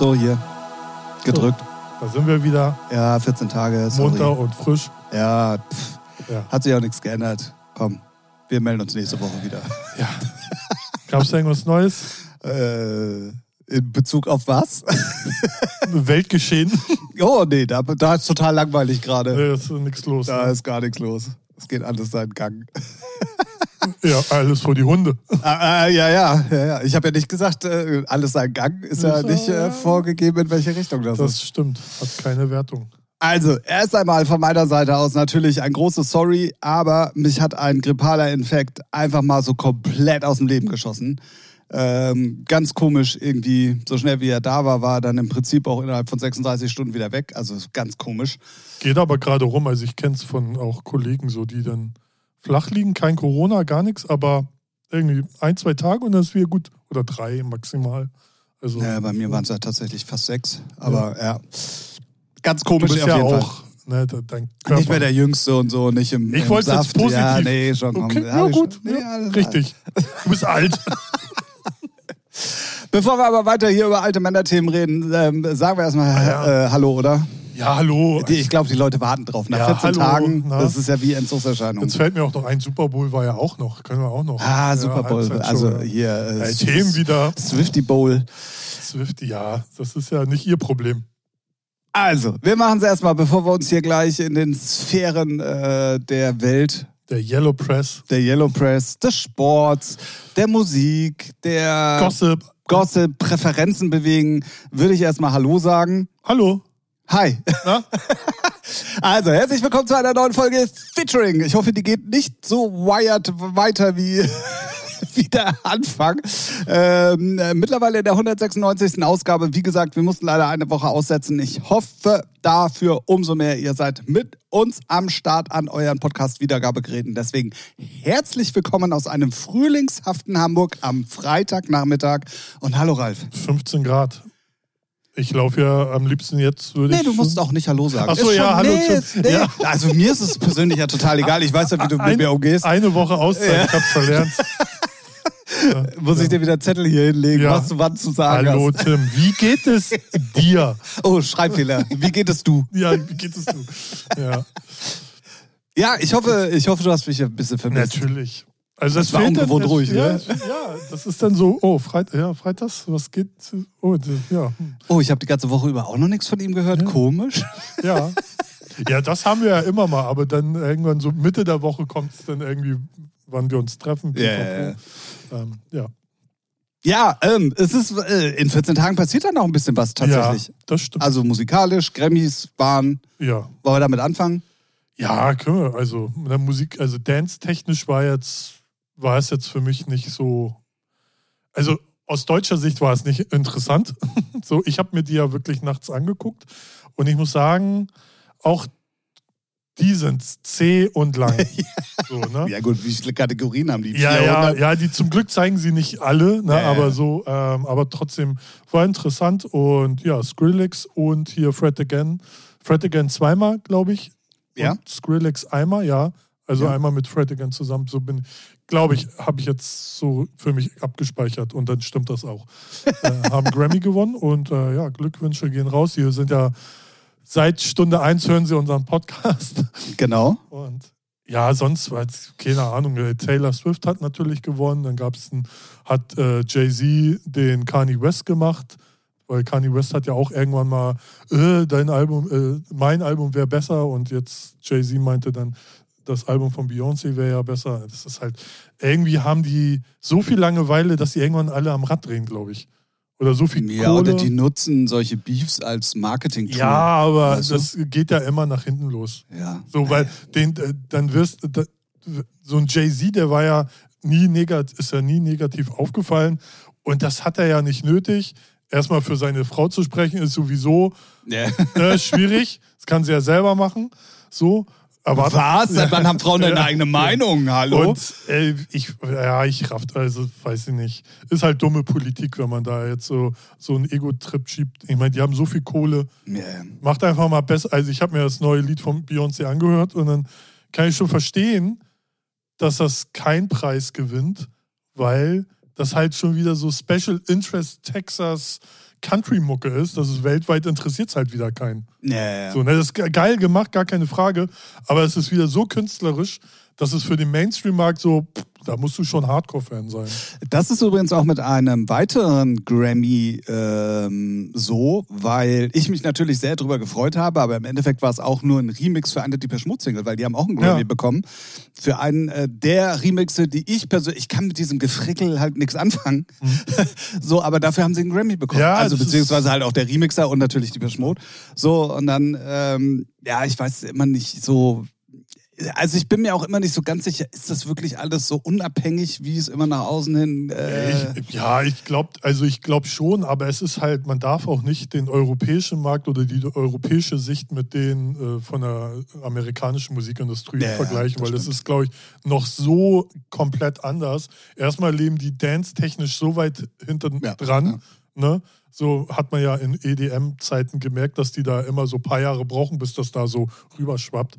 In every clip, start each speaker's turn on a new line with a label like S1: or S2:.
S1: So, hier. Gedrückt.
S2: Da sind wir wieder
S1: Ja, 14 Tage. Sorry.
S2: munter und frisch.
S1: Ja, pff,
S2: Ja.
S1: hat sich auch nichts geändert. Komm, wir melden uns nächste Woche wieder.
S2: ja. Gab es irgendwas Neues?
S1: Äh, in Bezug auf was?
S2: Weltgeschehen?
S1: oh, nee, da, da ist total langweilig gerade.
S2: Nee, ist nichts los.
S1: Da
S2: Ne?
S1: ist gar nichts los. Es geht alles seinen Gang.
S2: Ja, alles vor die Hunde.
S1: Ah, ah, ja, ja, ja, ja. Ich habe ja nicht gesagt, äh, alles seinen Gang. Ist ja
S2: Ist,
S1: nicht
S2: äh,
S1: vorgegeben, in welche Richtung das, ist.
S2: Das stimmt. Hat keine Wertung.
S1: Also, erst einmal von meiner Seite aus natürlich ein großes Sorry, aber mich hat ein grippaler Infekt einfach mal so komplett aus dem Leben geschossen. Ähm, ganz komisch irgendwie, so schnell wie er da war, war er dann im Prinzip auch innerhalb von 36 Stunden wieder weg. Also ganz komisch.
S2: Geht aber gerade rum. Also ich kenne es von auch Kollegen so, die dann flach liegen. Kein Corona, gar nichts, aber irgendwie ein, zwei Tage und dann ist wieder gut. Oder drei maximal. Also,
S1: Ja, bei mir waren es ja tatsächlich fast sechs, aber ja. Ganz
S2: du
S1: komisch
S2: bist
S1: auf
S2: ja
S1: jeden Fall.
S2: auch. Ne.
S1: Nicht mehr der Jüngste und so, nicht im,
S2: Ich wollte jetzt positiv.
S1: Ja, nee, schon.
S2: Okay,
S1: Ja,
S2: ja, gut.
S1: Nee,
S2: ja, richtig. Du bist alt.
S1: Bevor wir aber weiter hier über alte Männerthemen reden, ähm, sagen wir erstmal
S2: ja.
S1: äh, Hallo, oder?
S2: Ja, hallo.
S1: Ich glaube, die Leute warten drauf. Nach
S2: Ja,
S1: 14
S2: hallo,
S1: Tagen,
S2: na?
S1: das ist ja wie Entzugserscheinung.
S2: Jetzt fällt mir auch noch ein, Super Bowl war ja auch noch. Können wir auch noch.
S1: Ah,
S2: Ja,
S1: Super Bowl.
S2: Halbzeitshow,
S1: Also
S2: ja.
S1: hier. Äh,
S2: Ja, Themen wieder.
S1: Swifty Bowl.
S2: Swift, ja, das ist ja nicht ihr Problem.
S1: Also, wir machen es erstmal, bevor wir uns hier gleich in den Sphären äh, der Welt,
S2: Der Yellow Press,
S1: der Yellow Press, des Sports, der Musik, der
S2: Gossip.
S1: Gossip, Präferenzen bewegen, würde ich erstmal Hallo sagen.
S2: Hallo.
S1: Hi.
S2: Na?
S1: Also, herzlich willkommen zu einer neuen Folge Featuring. Ich hoffe, die geht nicht so wired weiter wie, wie der Anfang. Ähm, äh, mittlerweile in der 196. Ausgabe. Wie gesagt, wir mussten leider eine Woche aussetzen. Ich hoffe dafür umso mehr, ihr seid mit uns am Start an euren Podcast-Wiedergabegeräten. Deswegen herzlich willkommen aus einem frühlingshaften Hamburg am Freitagnachmittag. Und hallo Ralf.
S2: 15 Grad. Ich laufe ja am liebsten jetzt, würde
S1: Nee,
S2: ich.
S1: du musst auch nicht Hallo sagen.
S2: Ach so,
S1: Ist
S2: ja, hallo
S1: nee,
S2: Tim.
S1: ist- nee.
S2: Ja.
S1: Also mir ist es persönlich ja total egal. Ich weiß ja, wie du mit mir umgehst.
S2: Eine Woche Auszeit, ich hab's verlernt.
S1: Muss ich dir wieder Zettel hier hinlegen,
S2: Ja.
S1: was du wann zu sagen
S2: Hallo
S1: hast.
S2: Tim, wie geht es dir?
S1: Oh, Schreibfehler. Wie geht es du?
S2: Ja, wie geht es du? Ja,
S1: Ja, ich hoffe, ich hoffe, du hast mich ein bisschen vermisst.
S2: natürlich. Also das,
S1: Das war
S2: dann-
S1: ungewohnt ruhig,
S2: ja,
S1: ne?
S2: ja, das ist dann so, oh, Freit ja, Freitags, was geht? Oh, ja.
S1: Oh, ich habe die ganze Woche über auch noch nichts von ihm gehört. Komisch.
S2: ja. Ja, das haben wir ja immer mal, aber dann irgendwann so Mitte der Woche kommt es dann irgendwie, wann wir uns treffen.
S1: Ja, ja, ja.
S2: Ähm, ja.
S1: Ja, ähm, es ist äh, in 14 Tagen passiert dann noch ein bisschen was tatsächlich.
S2: Ja, das stimmt.
S1: Also musikalisch, Grammys waren.
S2: ja.
S1: Wollen wir damit anfangen?
S2: Ja, können wir. Also Musik, also dance-technisch war jetzt, war es jetzt für mich nicht so. Also aus deutscher Sicht war es nicht interessant. so, ich habe mir die ja wirklich nachts angeguckt und ich muss sagen, auch die sind zäh und lang. so, ne?
S1: Ja gut, wie viele Kategorien haben die?
S2: Ja, ja,
S1: 400?
S2: ja, die zum Glück zeigen sie nicht alle, ne,
S1: Ja, ja.
S2: aber so, ähm, aber trotzdem war interessant und ja, Skrillex und hier Fred Again. Fred Again zweimal, glaube ich.
S1: Ja?
S2: Und Skrillex einmal, ja. Also
S1: Ja.
S2: einmal mit Fred Again zusammen. So bin, glaube ich, habe ich jetzt so für mich abgespeichert und dann stimmt das auch. äh, haben Grammy gewonnen und äh, ja, Glückwünsche gehen raus. Hier sind ja seit Stunde eins hören sie unseren Podcast.
S1: Genau.
S2: Und ja, sonst war jetzt, keine Ahnung, äh, Taylor Swift hat natürlich gewonnen. Dann gab es hat äh, Jay-Z den Kanye West gemacht, weil Kanye West hat ja auch irgendwann mal, äh, dein Album, äh, mein Album wäre besser und jetzt Jay-Z meinte dann, das Album von Beyoncé wäre ja besser. Das ist halt, irgendwie haben die so viel Langeweile, dass sie irgendwann alle am Rad drehen, glaube ich. Oder so viel
S1: Ja,
S2: Kohle.
S1: oder die nutzen solche Beefs als Marketing-Tool.
S2: ja, aber
S1: Weißt du?
S2: das geht ja immer nach hinten los.
S1: Ja.
S2: So, weil den, äh, dann wirst da, so ein Jay-Z, der war ja nie negativ, ist ja nie negativ aufgefallen. Und das hat er ja nicht nötig. Erstmal für seine Frau zu sprechen, ist sowieso
S1: ja.
S2: äh, schwierig. Das kann sie ja selber machen. So. Aber
S1: Was? Seit wann haben Frauen eine eigene Meinung? Hallo?
S2: Und äh, ich, ja, ich rafft, also weiß ich nicht. Ist halt dumme Politik, wenn man da jetzt so, so einen Ego-Trip schiebt. Ich meine, die haben so viel Kohle.
S1: ja.
S2: Macht einfach mal besser. Also ich habe mir das neue Lied von Beyoncé angehört und dann kann ich schon verstehen, dass das keinen Preis gewinnt, weil das halt schon wieder so Special Interest Texas Country-Mucke ist, dass es weltweit interessiert halt wieder keinen.
S1: Ja, ja.
S2: So, ne, das ist ge- geil gemacht, gar keine Frage. Aber es ist wieder so künstlerisch, dass es für den Mainstream-Markt so, pff, da musst du schon Hardcore-Fan sein.
S1: Das ist übrigens auch mit einem weiteren Grammy ähm, so, weil ich mich natürlich sehr drüber gefreut habe, aber im Endeffekt war es auch nur ein Remix für eine Deepesh Mode Single, weil die haben auch einen Grammy
S2: Ja.
S1: bekommen für einen äh, der Remixe, die ich persönlich, ich kann mit diesem Gefrickel halt nichts anfangen, so, aber dafür haben sie einen Grammy bekommen.
S2: Mhm. Ja,
S1: also beziehungsweise halt auch der Remixer und natürlich Deepesh Mode. So und dann, ähm, ja, ich weiß immer nicht so. Also ich bin mir auch immer nicht so ganz sicher, ist das wirklich alles so unabhängig, wie es immer nach außen hin. Äh,
S2: Ich, ja, ich glaube, also ich glaube schon, aber es ist halt, man darf auch nicht den europäischen Markt oder die europäische Sicht mit den äh, von der amerikanischen Musikindustrie
S1: Ja, ja,
S2: vergleichen,
S1: das
S2: weil das
S1: stimmt.
S2: ist, glaube ich, noch so komplett anders. Erstmal leben die dance-technisch so weit hinten
S1: Ja,
S2: dran, ne? So hat man ja in EDM-Zeiten gemerkt, dass die da immer so ein paar Jahre brauchen, bis das da so rüberschwappt.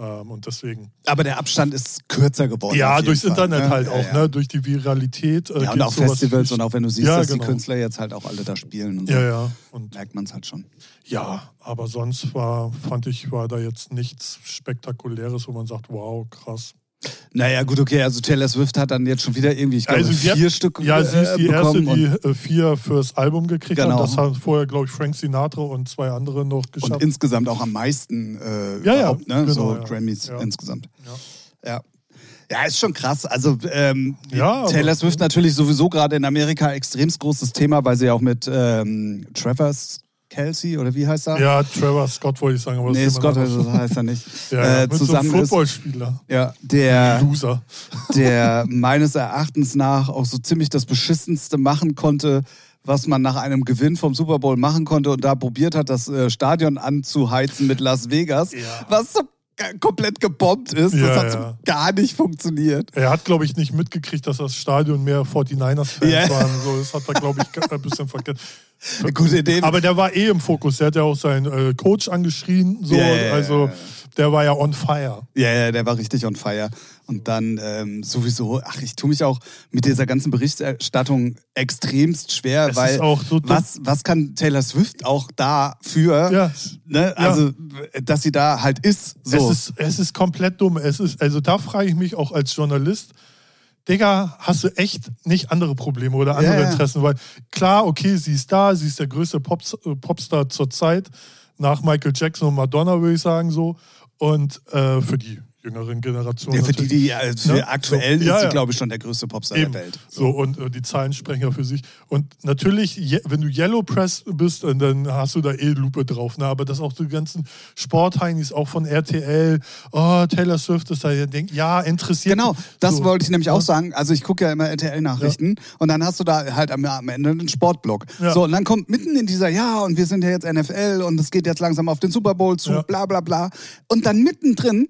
S2: Ähm, und deswegen.
S1: Aber der Abstand ist kürzer geworden.
S2: Ja, durchs
S1: Fall,
S2: Internet
S1: ne?
S2: halt auch,
S1: ja.
S2: ne? Durch die Viralität. äh,
S1: Ja, und auch Festivals und auch wenn du siehst,
S2: Ja,
S1: dass
S2: genau.
S1: die Künstler jetzt halt auch alle da spielen und so,
S2: Ja, ja. Und
S1: merkt man es halt schon.
S2: ja, aber sonst war, fand ich, war da jetzt nichts Spektakuläres, wo man sagt, wow, krass.
S1: Naja, gut, okay, also Taylor Swift hat dann jetzt schon wieder irgendwie, ich glaube,
S2: Also sie hat-
S1: vier Stück
S2: Ja, sie ist
S1: äh,
S2: die erste,
S1: bekommen
S2: die
S1: und,
S2: äh, vier fürs Album gekriegt
S1: Genau.
S2: hat. Das haben vorher, glaube ich, Frank Sinatra und zwei andere noch
S1: und
S2: geschafft.
S1: insgesamt auch am meisten äh,
S2: Ja, ja,
S1: überhaupt, ne?
S2: genau,
S1: so
S2: ja.
S1: Grammys insgesamt.
S2: Ja.
S1: Ja. Ist schon krass. Also ähm,
S2: Ja,
S1: Taylor Swift natürlich sowieso gerade in Amerika extremst großes Thema, weil sie ja auch mit ähm, Trevor Kelsey oder wie heißt er?
S2: Ja, Trevor Scott wollte ich sagen, aber
S1: nee, Scott
S2: anderes.
S1: heißt er nicht.
S2: ja, ja,
S1: äh,
S2: mit so
S1: zusammen ist.
S2: Footballspieler.
S1: Ja, der,
S2: Loser.
S1: der meines Erachtens nach auch so ziemlich das Beschissenste machen konnte, was man nach einem Gewinn vom Super Bowl machen konnte und da probiert hat, das äh, Stadion anzuheizen mit Las Vegas,
S2: Ja.
S1: was so komplett gebombt ist.
S2: Ja,
S1: das hat
S2: ja.
S1: gar nicht funktioniert.
S2: Er hat, glaube ich, nicht mitgekriegt, dass das Stadion mehr 49ers-Fans
S1: Ja.
S2: waren. So, das hat er, glaube ich, ein bisschen vergessen.
S1: Gut, in dem,
S2: Aber der war eh im Fokus. Der hat ja auch seinen äh, Coach angeschrien. So.
S1: Ja,
S2: also. Der war ja on fire.
S1: Ja, ja, der war richtig on fire. Und dann ähm, sowieso, ach, ich tue mich auch mit dieser ganzen Berichterstattung extremst schwer,
S2: Es
S1: weil
S2: ist auch so
S1: was, was kann Taylor Swift auch dafür,
S2: Ja,
S1: ne? also dass sie da halt ist. So.
S2: es, ist, es ist komplett dumm. Es ist, also da frage ich mich auch als Journalist, Digga, hast du echt nicht andere Probleme oder andere
S1: Ja, ja.
S2: Interessen? Weil klar, okay, sie ist da, sie ist der größte Pops, äh, Popstar zur Zeit, nach Michael Jackson und Madonna, würde ich sagen so. Und äh, für die jüngeren Generationen.
S1: ja, für die, die für
S2: Ja,
S1: aktuell
S2: so, ja,
S1: ist sie,
S2: ja.
S1: glaube ich, schon der größte Popstar
S2: Eben.
S1: der Welt.
S2: So, und äh, die Zahlen sprechen ja für sich. Und natürlich, je, wenn du Yellow Press bist, äh, dann hast du da eh Lupe drauf. Ne? Aber dass auch die ganzen Sportheinis, auch von RTL, oh, Taylor Swift ist da, ihr denkt, ja, interessiert
S1: Genau, das
S2: so.
S1: wollte ich nämlich auch sagen. Also ich gucke ja immer RTL-Nachrichten und dann hast du da halt am, am Ende einen Sportblock.
S2: Ja.
S1: So, und dann kommt mitten in dieser, ja, und wir sind ja jetzt NFL und es geht jetzt langsam auf den Super Bowl zu,
S2: Ja.
S1: bla bla bla. Und dann mittendrin,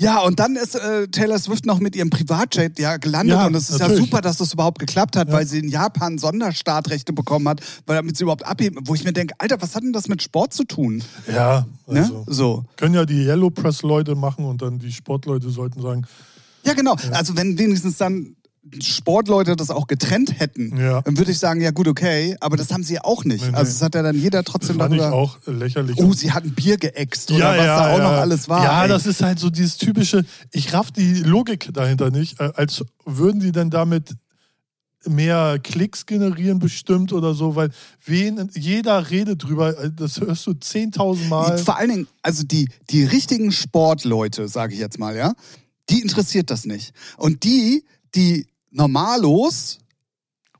S1: ja, und dann ist äh, Taylor Swift noch mit ihrem Privatjet ja gelandet
S2: Ja,
S1: und es ist ja
S2: natürlich.
S1: super, dass das überhaupt geklappt hat,
S2: Ja.
S1: weil sie in Japan Sonderstartrechte bekommen hat, weil damit sie überhaupt abheben, wo ich mir denke, Alter, was hat denn das mit Sport zu tun?
S2: Ja,
S1: Ne?
S2: also.
S1: So.
S2: Können ja die Yellow Press-Leute machen und dann die Sportleute sollten sagen,
S1: Ja, genau. Also wenn wenigstens dann Sportleute das auch getrennt hätten,
S2: Ja.
S1: dann würde ich sagen, ja gut, okay, aber das haben sie ja auch nicht.
S2: Nee, nee.
S1: Also es hat ja dann jeder
S2: das
S1: trotzdem
S2: fand ich
S1: darüber.
S2: auch lächerlich.
S1: Oh, sie hat ein Bier geäxt oder was da auch noch alles war.
S2: Ja,
S1: ey.
S2: das ist halt so dieses typische, ich raff die Logik dahinter nicht, äh, als würden die denn damit mehr Klicks generieren bestimmt oder so, weil wen, jeder redet drüber, äh, das hörst du 10.000 Mal.
S1: Vor allen Dingen, also die, die richtigen Sportleute, sage ich jetzt mal, ja, die interessiert das nicht. Und die, die normalos,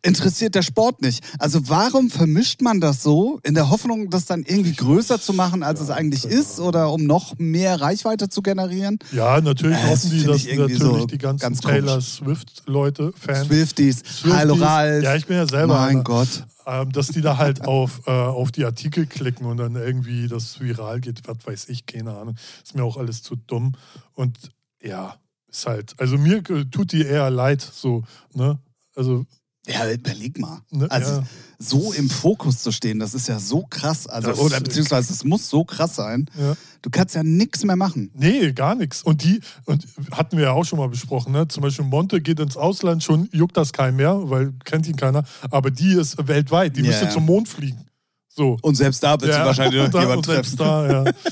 S1: interessiert der Sport nicht. Also warum vermischt man das so in der Hoffnung, das dann irgendwie größer zu machen, als es eigentlich
S2: keine
S1: ist oder um noch mehr Reichweite zu generieren?
S2: Ja, natürlich
S1: Äh,
S2: hoffen die, dass natürlich
S1: so
S2: die ganzen
S1: ganz
S2: Taylor Swift-Leute, Fans,
S1: Swifties,
S2: Swifties,
S1: Hallo Ralf.
S2: Ja, ich bin ja selber
S1: Mein
S2: einer.
S1: Gott.
S2: ähm, dass die da halt auf, äh, auf die Artikel klicken und dann irgendwie das viral geht, was weiß ich, keine Ahnung. Ist mir auch alles zu dumm. Und ja, ist halt, also mir tut die eher leid, so, ne? Also
S1: Ja, überleg mal.
S2: Ne,
S1: Also
S2: ja.
S1: so im Fokus zu stehen, das ist ja so krass. Also,
S2: Das-
S1: oder beziehungsweise es muss so krass sein.
S2: Ja.
S1: Du kannst ja nichts mehr machen.
S2: Nee, gar nichts. Und die, und hatten wir ja auch schon mal besprochen, ne? Zum Beispiel Monte geht ins Ausland, schon juckt das keinen mehr, weil kennt ihn keiner. Aber die ist weltweit, die
S1: Ja,
S2: müsste zum Mond fliegen. So.
S1: Und selbst da wird sie wahrscheinlich noch jemand
S2: und selbst
S1: treffen.
S2: da, ja.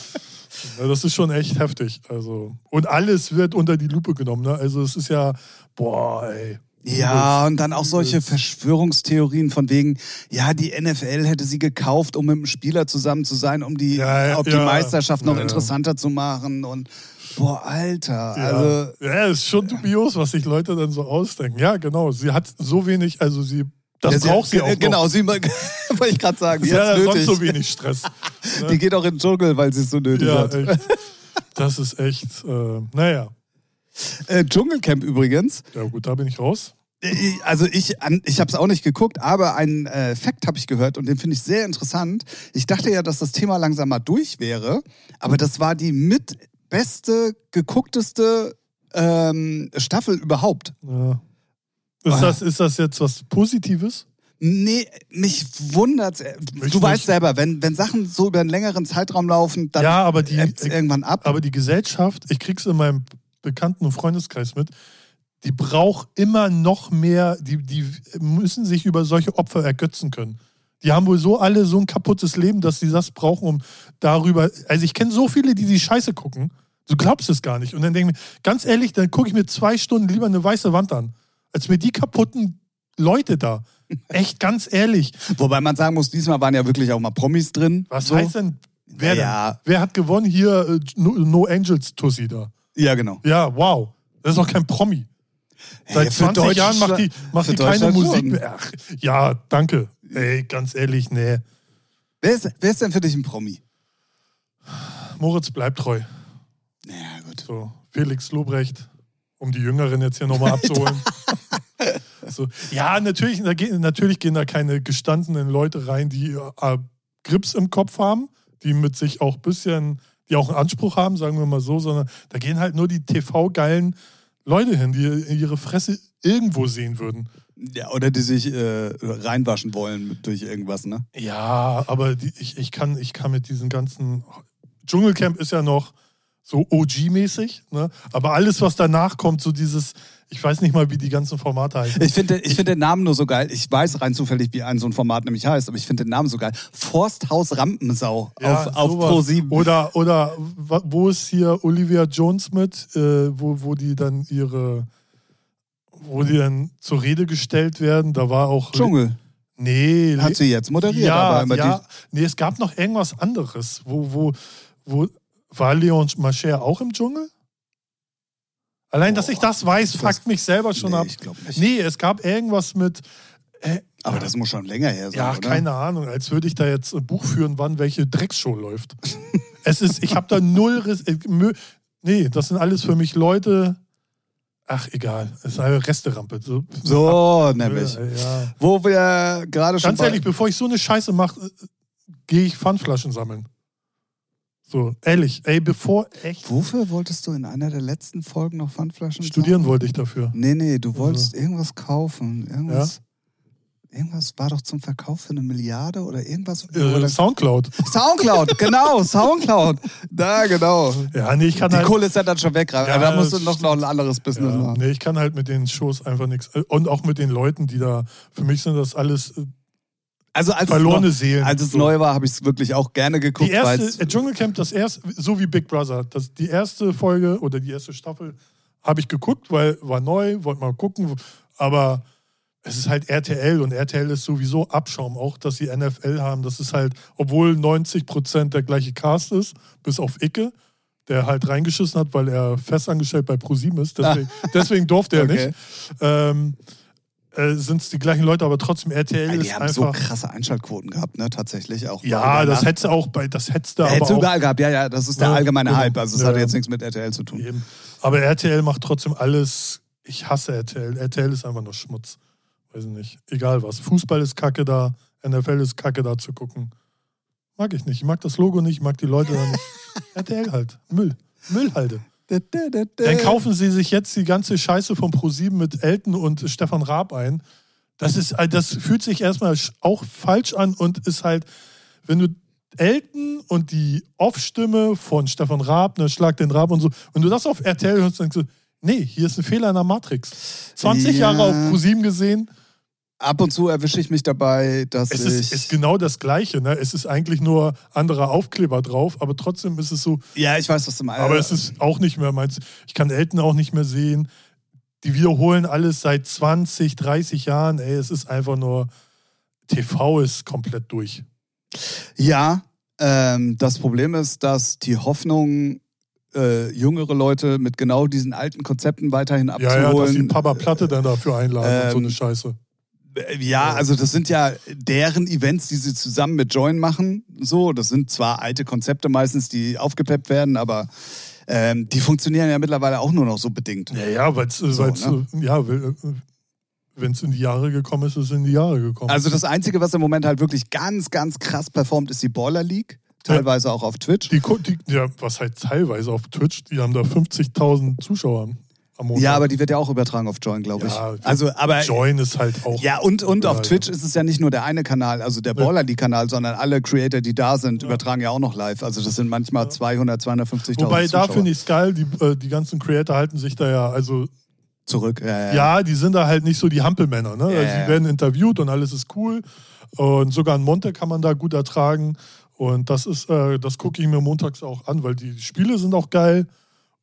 S2: ja. Das ist schon echt heftig. Also. Und alles wird unter die Lupe genommen. Ne? Also es ist ja, boah, ey.
S1: Ja, und dann auch solche. Verschwörungstheorien von wegen, ja, die NFL hätte sie gekauft, um mit dem Spieler zusammen zu sein, um die,
S2: Ja, ja,
S1: ob die
S2: ja.
S1: Meisterschaft noch
S2: Ja,
S1: interessanter zu machen. Und boah, Alter.
S2: Ja.
S1: Also,
S2: ja, ist schon dubios, was sich Leute dann so ausdenken. Ja, genau. Sie hat so wenig, also sie, das
S1: ja,
S2: braucht sie auch. noch.
S1: Genau, sie wollte ich gerade sagen. Die
S2: Sie hat ja
S1: nötig.
S2: sonst so wenig Stress. ne?
S1: Die geht auch in den Dschungel, weil sie es so nötig
S2: Ja,
S1: hat.
S2: echt. Das ist echt, äh, naja.
S1: Äh, Dschungelcamp übrigens.
S2: Ja gut, da bin ich raus.
S1: Äh, Also ich, an- ich habe es auch nicht geguckt, aber einen äh, Fakt habe ich gehört und den finde ich sehr interessant. Ich dachte ja, dass das Thema langsam mal durch wäre, aber das war die mit beste, geguckteste ähm, Staffel überhaupt.
S2: Ja. Ist, das, ist das jetzt was Positives?
S1: Nee, mich wundert's. äh,
S2: Mich
S1: Du weißt
S2: nicht.
S1: selber, wenn, wenn Sachen so über einen längeren Zeitraum laufen, dann
S2: Ja, aber die-
S1: irgendwann ab.
S2: Aber die Gesellschaft, ich krieg's in meinem Bekannten- und Freundeskreis mit, die braucht immer noch mehr, die, die müssen sich über solche Opfer ergötzen können. Die haben wohl so alle so ein kaputtes Leben, dass sie das brauchen, um darüber. Also ich kenne so viele, die die Scheiße gucken. Du glaubst es gar nicht. Und dann denke ich mir, ganz ehrlich, dann gucke ich mir zwei Stunden lieber eine weiße Wand an, als mir die kaputten Leute da. Echt ganz ehrlich.
S1: Wobei man sagen muss, diesmal waren ja wirklich auch mal Promis drin.
S2: Was
S1: so.
S2: heißt denn, wer
S1: Ja.
S2: denn? Wer hat gewonnen hier? äh, No, no Angels Tussi da.
S1: Ja, genau.
S2: Ja, wow. Das ist doch kein Promi. Seit
S1: Hey, für
S2: 20 Jahren macht die, macht die keine Musik mehr. Ach, ja, danke. Ey, ganz ehrlich, nee.
S1: Wer ist, wer ist denn für dich ein Promi?
S2: Moritz bleibt treu.
S1: Ja, gut.
S2: So, Felix Lobrecht, um die Jüngeren jetzt hier nochmal abzuholen. so, ja, natürlich, natürlich gehen da keine gestandenen Leute rein, die äh, Grips im Kopf haben, die mit sich auch ein bisschen, die auch einen Anspruch haben, sagen wir mal so, sondern da gehen halt nur die TV-geilen Leute hin, die ihre Fresse irgendwo sehen würden.
S1: Ja, oder die sich äh, reinwaschen wollen durch irgendwas, ne?
S2: Ja, aber die, ich, ich, kann, ich kann mit diesen ganzen. Dschungelcamp ist ja noch so OG-mäßig, ne? aber alles, was danach kommt, so dieses. Ich weiß nicht mal, wie die ganzen Formate heißen.
S1: Ich finde ich find den Namen nur so geil. Ich weiß rein zufällig, wie ein so ein Format nämlich heißt, aber ich finde den Namen so geil. Forsthaus Rampensau
S2: Ja,
S1: auf, auf. Pro 7.
S2: Oder, oder wo ist hier Olivia Jones mit, äh, wo, wo die dann ihre. Wo die dann zur Rede gestellt werden, da war auch.
S1: Dschungel.
S2: Nee,
S1: Hat sie jetzt moderiert,
S2: ja,
S1: aber immer
S2: ja. Nee, es gab noch irgendwas anderes. Wo, wo, wo, war Leon Mascher auch im Dschungel? Allein, dass
S1: Boah,
S2: ich das weiß,
S1: das-
S2: fuckt mich selber schon
S1: Nee,
S2: ab.
S1: ich glaub nicht.
S2: Nee, es gab irgendwas mit. Äh,
S1: Aber das muss schon länger her sein,
S2: ja,
S1: oder?
S2: keine Ahnung, als würde ich da jetzt ein Buch führen, wann welche Drecksshow läuft. es ist, ich habe da null. Res äh, nee, das sind alles für mich Leute. Ach, egal. Es ist eine Resterampe. So,
S1: So, nämlich.
S2: Ja, ja.
S1: Wo wir gerade schon
S2: Ganz ehrlich, bevor ich so eine Scheiße mache, äh, gehe ich Pfandflaschen sammeln. So, ehrlich, ey, bevor echt
S1: Wofür wolltest du in einer der letzten Folgen noch Pfandflaschen
S2: studieren
S1: sammeln?
S2: wollte ich dafür.
S1: Nee, nee, du wolltest irgendwas kaufen. Irgendwas. Irgendwas war doch zum Verkauf für eine Milliarde oder irgendwas.
S2: Äh,
S1: oder
S2: Soundcloud.
S1: Soundcloud, genau, Soundcloud. Da, genau.
S2: Ja, nee, ich kann
S1: Die
S2: halt.
S1: Kohle ist ja dann schon weg.
S2: Ja,
S1: da musst du noch, noch ein anderes Business
S2: ja,
S1: machen.
S2: nee, ich kann halt mit den Shows einfach nichts. Und auch mit den Leuten, die da. Für mich sind das alles äh,
S1: Also als
S2: verlorene
S1: es, neu,
S2: Seelen.
S1: als es
S2: So.
S1: neu war, habe ich es wirklich auch gerne geguckt.
S2: Die erste, Dschungelcamp, das erste, so wie Big Brother, das, die erste Folge oder die erste Staffel habe ich geguckt, weil war neu, wollte mal gucken, aber es ist halt RTL und RTL ist sowieso Abschaum, auch dass sie NFL haben. Das ist halt, obwohl 90 Prozent der gleiche Cast ist, bis auf Icke, der halt reingeschissen hat, weil er festangestellt bei ProSieben ist. Deswegen, deswegen durfte er
S1: Okay.
S2: nicht. Ähm, äh, sind es die gleichen Leute, aber trotzdem RTL
S1: Ey, die
S2: ist
S1: haben so
S2: einfach.
S1: krasse Einschaltquoten gehabt, ne? Tatsächlich auch.
S2: ja, das hättest du auch bei, das hättest du aber
S1: Hättest du
S2: auch
S1: überall gehabt, ja, ja, das ist der
S2: Ja,
S1: allgemeine
S2: genau.
S1: Hype. Also es
S2: Ja,
S1: hat
S2: ja.
S1: jetzt nichts mit RTL zu tun.
S2: Eben. Aber RTL macht trotzdem alles. Ich hasse RTL. RTL ist einfach nur Schmutz. Weiß ich nicht. Egal was. Fußball ist kacke da. NFL ist kacke da zu gucken. Mag ich nicht. Ich mag das Logo nicht. Ich mag die Leute da nicht. RTL halt. Müll. Müllhalde. Dann kaufen sie sich jetzt die ganze Scheiße von ProSieben mit Elton und Stefan Raab ein. Das ist, äh, das fühlt sich erstmal auch falsch an und ist halt, wenn du Elton und die Off-Stimme von Stefan Raab, ne, Schlag den Raab und so, wenn du das auf RTL hörst, denkst du, nee, hier ist ein Fehler in der Matrix. 20
S1: Ja.
S2: Jahre auf ProSieben gesehen,
S1: Ab und zu erwische ich mich dabei, dass
S2: es
S1: ich.
S2: ist, ist genau das Gleiche. Ne? Es ist eigentlich nur anderer Aufkleber drauf, aber trotzdem ist es so,
S1: ja, ich weiß, was du meinst.
S2: aber es ist auch nicht mehr meins. Ich kann Elton auch nicht mehr sehen. Die wiederholen alles seit 20, 30 Jahren. Ey, es ist einfach nur, TV ist komplett durch.
S1: Ja, ähm, das Problem ist, dass die Hoffnung, äh, jüngere Leute mit genau diesen alten Konzepten weiterhin
S2: Ja, ja, dass die
S1: abzuholen.
S2: Papa Platte dann dafür einladen und so
S1: ähm,
S2: eine Scheiße.
S1: Äh, Ja, also das sind ja deren Events, die sie zusammen mit Join machen. So, das sind zwar alte Konzepte meistens, die aufgepeppt werden, aber ähm, die funktionieren ja mittlerweile auch nur noch so bedingt.
S2: Ja, ja, weil es,
S1: So, ne?
S2: ja, wenn es in die Jahre gekommen ist, ist es in die Jahre gekommen.
S1: Also das Einzige, was im Moment halt wirklich ganz, ganz krass performt, ist die Baller League. Teilweise auch auf Twitch.
S2: die, die, ja, was halt teilweise auf Twitch, die haben da 50.000 Zuschauer.
S1: Ja, aber die wird ja auch übertragen auf Join, glaube ich.
S2: Ja,
S1: also, aber
S2: Join ist halt auch.
S1: Ja, und, und auf
S2: Ja,
S1: Twitch ist es ja nicht nur der eine Kanal, also der Baller League-Kanal, sondern alle Creator, die da sind, übertragen ja auch noch live. Also das sind manchmal 200, 250.000
S2: Wobei da
S1: Zuschauer.
S2: finde ich es geil, die, äh, die ganzen Creator halten sich da ja, also
S1: Zurück. Ja, ja.
S2: ja, die sind da halt nicht so die Hampelmänner. Ne?
S1: Ja,
S2: also,
S1: ja.
S2: die werden interviewt und alles ist cool. Und sogar ein Monte kann man da gut ertragen. Und das ist, äh, das gucke ich mir montags auch an, weil die Spiele sind auch geil.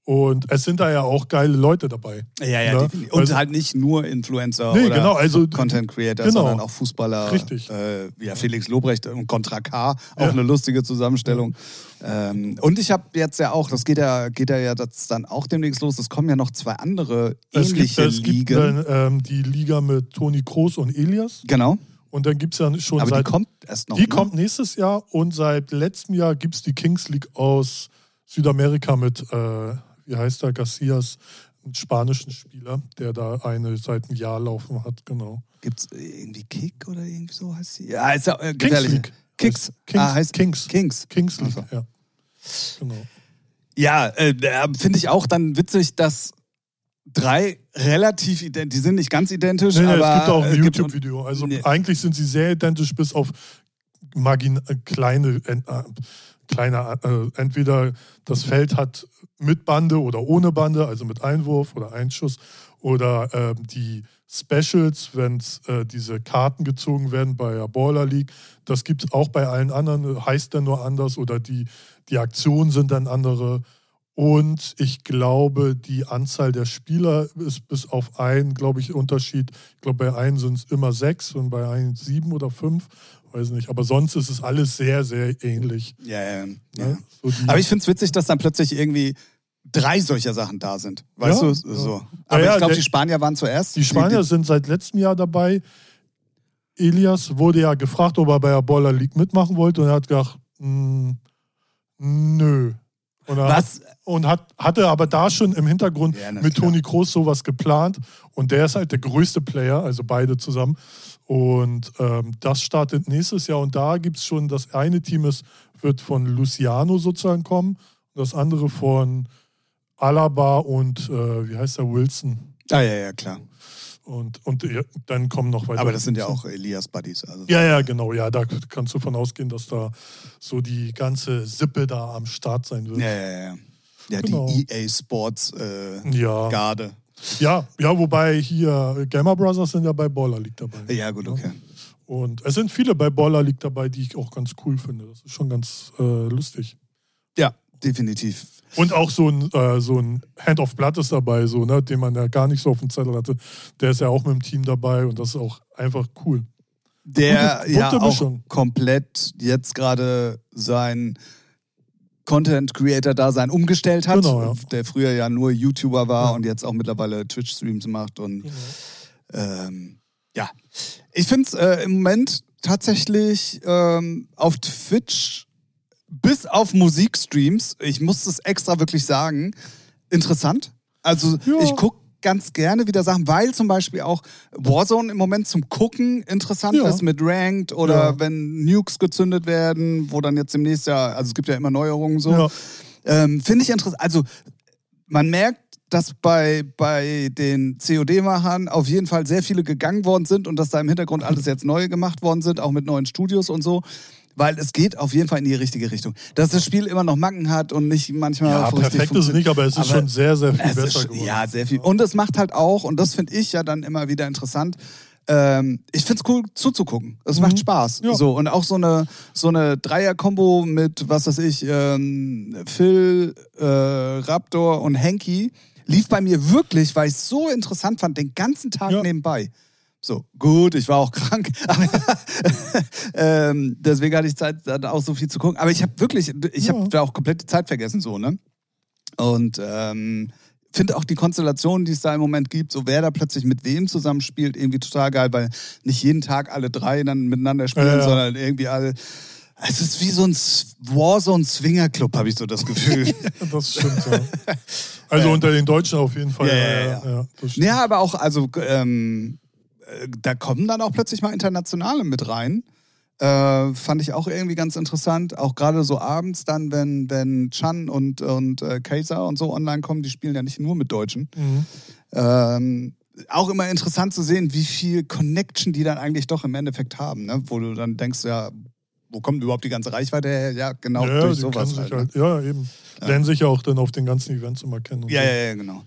S2: Und es sind da ja auch geile Leute dabei.
S1: Ja, ja,
S2: Ne?
S1: definitiv. Und
S2: Also-
S1: halt nicht nur Influencer
S2: Nee,
S1: oder
S2: genau, also-
S1: Content Creator,
S2: Genau.
S1: sondern auch Fußballer.
S2: Richtig.
S1: Äh, ja, Felix Lobrecht und Contra K, auch
S2: Ja.
S1: eine lustige Zusammenstellung. Ähm, und ich habe jetzt ja auch, das geht ja, geht ja jetzt dann auch demnächst los, es kommen ja noch zwei andere
S2: Es gibt,
S1: ähnliche
S2: es gibt
S1: Ligen.
S2: dann, ähm, die Liga mit Toni Kroos und Elias.
S1: genau.
S2: Und dann gibt es ja schon
S1: Aber die
S2: seit.
S1: kommt erst noch.
S2: die
S1: ne?
S2: kommt nächstes Jahr und seit letztem Jahr gibt es die Kings League aus Südamerika mit, äh, wie heißt der, Garcias, einen spanischen Spieler, der da eine seit einem Jahr laufen hat, genau.
S1: Gibt es irgendwie Kick oder irgendwie so heißt sie? Ja, ist ja äh, gefährlich.
S2: League.
S1: Kicks.
S2: Kings,
S1: ah, heißt
S2: Kings.
S1: Kings.
S2: Kings League,
S1: Ach
S2: ja. Genau.
S1: Ja, äh, äh, finde ich auch dann witzig, dass drei relativ ident, die sind nicht ganz identisch,
S2: Nee,
S1: aber
S2: es gibt auch ein
S1: äh,
S2: YouTube-Video. Also
S1: Nee.
S2: eigentlich sind sie sehr identisch, bis auf margin äh, kleine, äh, kleine äh, entweder das Feld hat mit Bande oder ohne Bande, also mit Einwurf oder Einschuss, oder ähm, die Specials, wenn äh, diese Karten gezogen werden bei der Baller League. Das gibt es auch bei allen anderen, heißt dann nur anders oder die, die Aktionen sind dann andere. Und ich glaube, die Anzahl der Spieler ist bis auf einen, glaube ich, Unterschied. Ich glaube, bei einem sind es immer sechs und bei einem sieben oder fünf. Weiß nicht. Aber sonst ist es alles sehr, sehr ähnlich.
S1: Ja, ja, ja.
S2: Ne? So die,
S1: Aber ich finde es witzig, dass dann plötzlich irgendwie drei solcher Sachen da sind. Weißt
S2: Ja,
S1: du?
S2: ja.
S1: So. Aber
S2: Ja, ja,
S1: ich glaube, die Spanier waren zuerst.
S2: die Spanier sind seit letztem Jahr dabei. Elias wurde ja gefragt, ob er bei der Baller League mitmachen wollte und er hat gesagt, "Mm, nö. Und,
S1: Was?
S2: Hat, und hat, hatte aber da schon im Hintergrund
S1: Ja,
S2: mit
S1: klar.
S2: Toni Kroos sowas geplant. Und der ist halt der größte Player, also beide zusammen. Und ähm, das startet nächstes Jahr. Und da gibt es schon, das eine Team ist, wird von Luciano sozusagen kommen. Und das andere von Alaba und, äh, wie heißt der, Wilson.
S1: Ah, ja, ja, klar.
S2: Und, und ja, dann kommen noch weitere.
S1: Aber das sind ja auch Elias Buddies. Also.
S2: Ja, ja, genau. Ja, da kannst du von ausgehen, dass da so die ganze Sippe da am Start sein wird.
S1: Ja, ja, ja. Ja,
S2: Genau.
S1: die EA Sports äh,
S2: Ja,
S1: Garde.
S2: Ja, ja, wobei hier Gamer Brothers sind ja bei Baller League dabei.
S1: Ja, gut, okay.
S2: Und es sind viele bei Baller League dabei, die ich auch ganz cool finde. Das ist schon ganz äh, lustig.
S1: Ja, definitiv.
S2: Und auch so ein, äh, so ein Hand of Blood ist dabei, so, ne, den man ja gar nicht so auf dem Zettel hatte. Der ist ja auch mit dem Team dabei und das ist auch einfach cool.
S1: Der
S2: Bunte-
S1: ja
S2: bunte
S1: auch
S2: Mischung.
S1: komplett jetzt gerade sein Content Creator Dasein umgestellt hat,
S2: Genau, ja.
S1: der früher ja nur YouTuber war
S2: Ja.
S1: und jetzt auch mittlerweile Twitch Streams macht und
S2: Genau.
S1: ähm, ja, ich finde es äh, im Moment tatsächlich ähm, auf Twitch bis auf Musikstreams, ich muss es extra wirklich sagen, interessant. Also
S2: Ja.
S1: ich gucke ganz gerne wieder Sachen, weil zum Beispiel auch Warzone im Moment zum Gucken interessant
S2: Ja.
S1: ist mit Ranked oder
S2: Ja.
S1: wenn Nukes gezündet werden, wo dann jetzt demnächst ja, also es gibt ja immer Neuerungen so.
S2: Ja.
S1: Ähm, Finde ich interessant. Also man merkt, dass bei, bei den COD-Machern auf jeden Fall sehr viele gegangen worden sind und dass da im Hintergrund alles jetzt neu gemacht worden sind, auch mit neuen Studios und so. Weil es geht auf jeden Fall in die richtige Richtung. Dass das Spiel immer noch Macken hat und nicht manchmal.
S2: Ja, perfekt ist es nicht, aber es ist
S1: Aber
S2: schon sehr, sehr viel
S1: Es
S2: besser
S1: ist,
S2: geworden.
S1: ja, sehr viel. Und es macht halt auch, und das finde ich ja dann immer wieder interessant, ähm, ich finde es cool zuzugucken. Es macht Spaß.
S2: Ja.
S1: So, und auch so eine, so eine Dreier-Kombo mit, was weiß ich, ähm, Phil, äh, Raptor und Henky lief bei mir wirklich, weil ich es so interessant fand, den ganzen Tag
S2: Ja.
S1: nebenbei. So, gut, ich war auch krank. Ähm, deswegen hatte ich Zeit, dann auch so viel zu gucken. Aber ich habe wirklich, ich habe
S2: Ja.
S1: da auch komplett die Zeit vergessen, so, ne? Und ähm, finde auch die Konstellation, die es da im Moment gibt, so wer da plötzlich mit wem zusammenspielt, irgendwie total geil, weil nicht jeden Tag alle drei dann miteinander spielen,
S2: Ja, ja.
S1: sondern irgendwie alle. Es ist wie so ein Warzone-Swinger-Club, habe ich so das Gefühl.
S2: Das stimmt, ja. Also unter den Deutschen auf jeden Fall.
S1: Ja, ja, ja. Ja, aber auch, also ähm, äh, da kommen dann auch plötzlich mal Internationale mit rein. Äh, fand ich auch irgendwie ganz interessant. Auch gerade so abends dann, wenn, wenn Chan und, und äh, Kaiser und so online kommen, die spielen ja nicht nur mit Deutschen.
S2: Mhm.
S1: Ähm, auch immer interessant zu sehen, wie viel Connection die dann eigentlich doch im Endeffekt haben, ne? wo du dann denkst, ja, wo kommt überhaupt die ganze Reichweite her? Ja, genau
S2: ja,
S1: durch sowas. Halt, ne?
S2: halt, ja, eben. Lernen sich ja auch dann auf den ganzen Events immer kennen. und
S1: Ja, ja, ja, genau.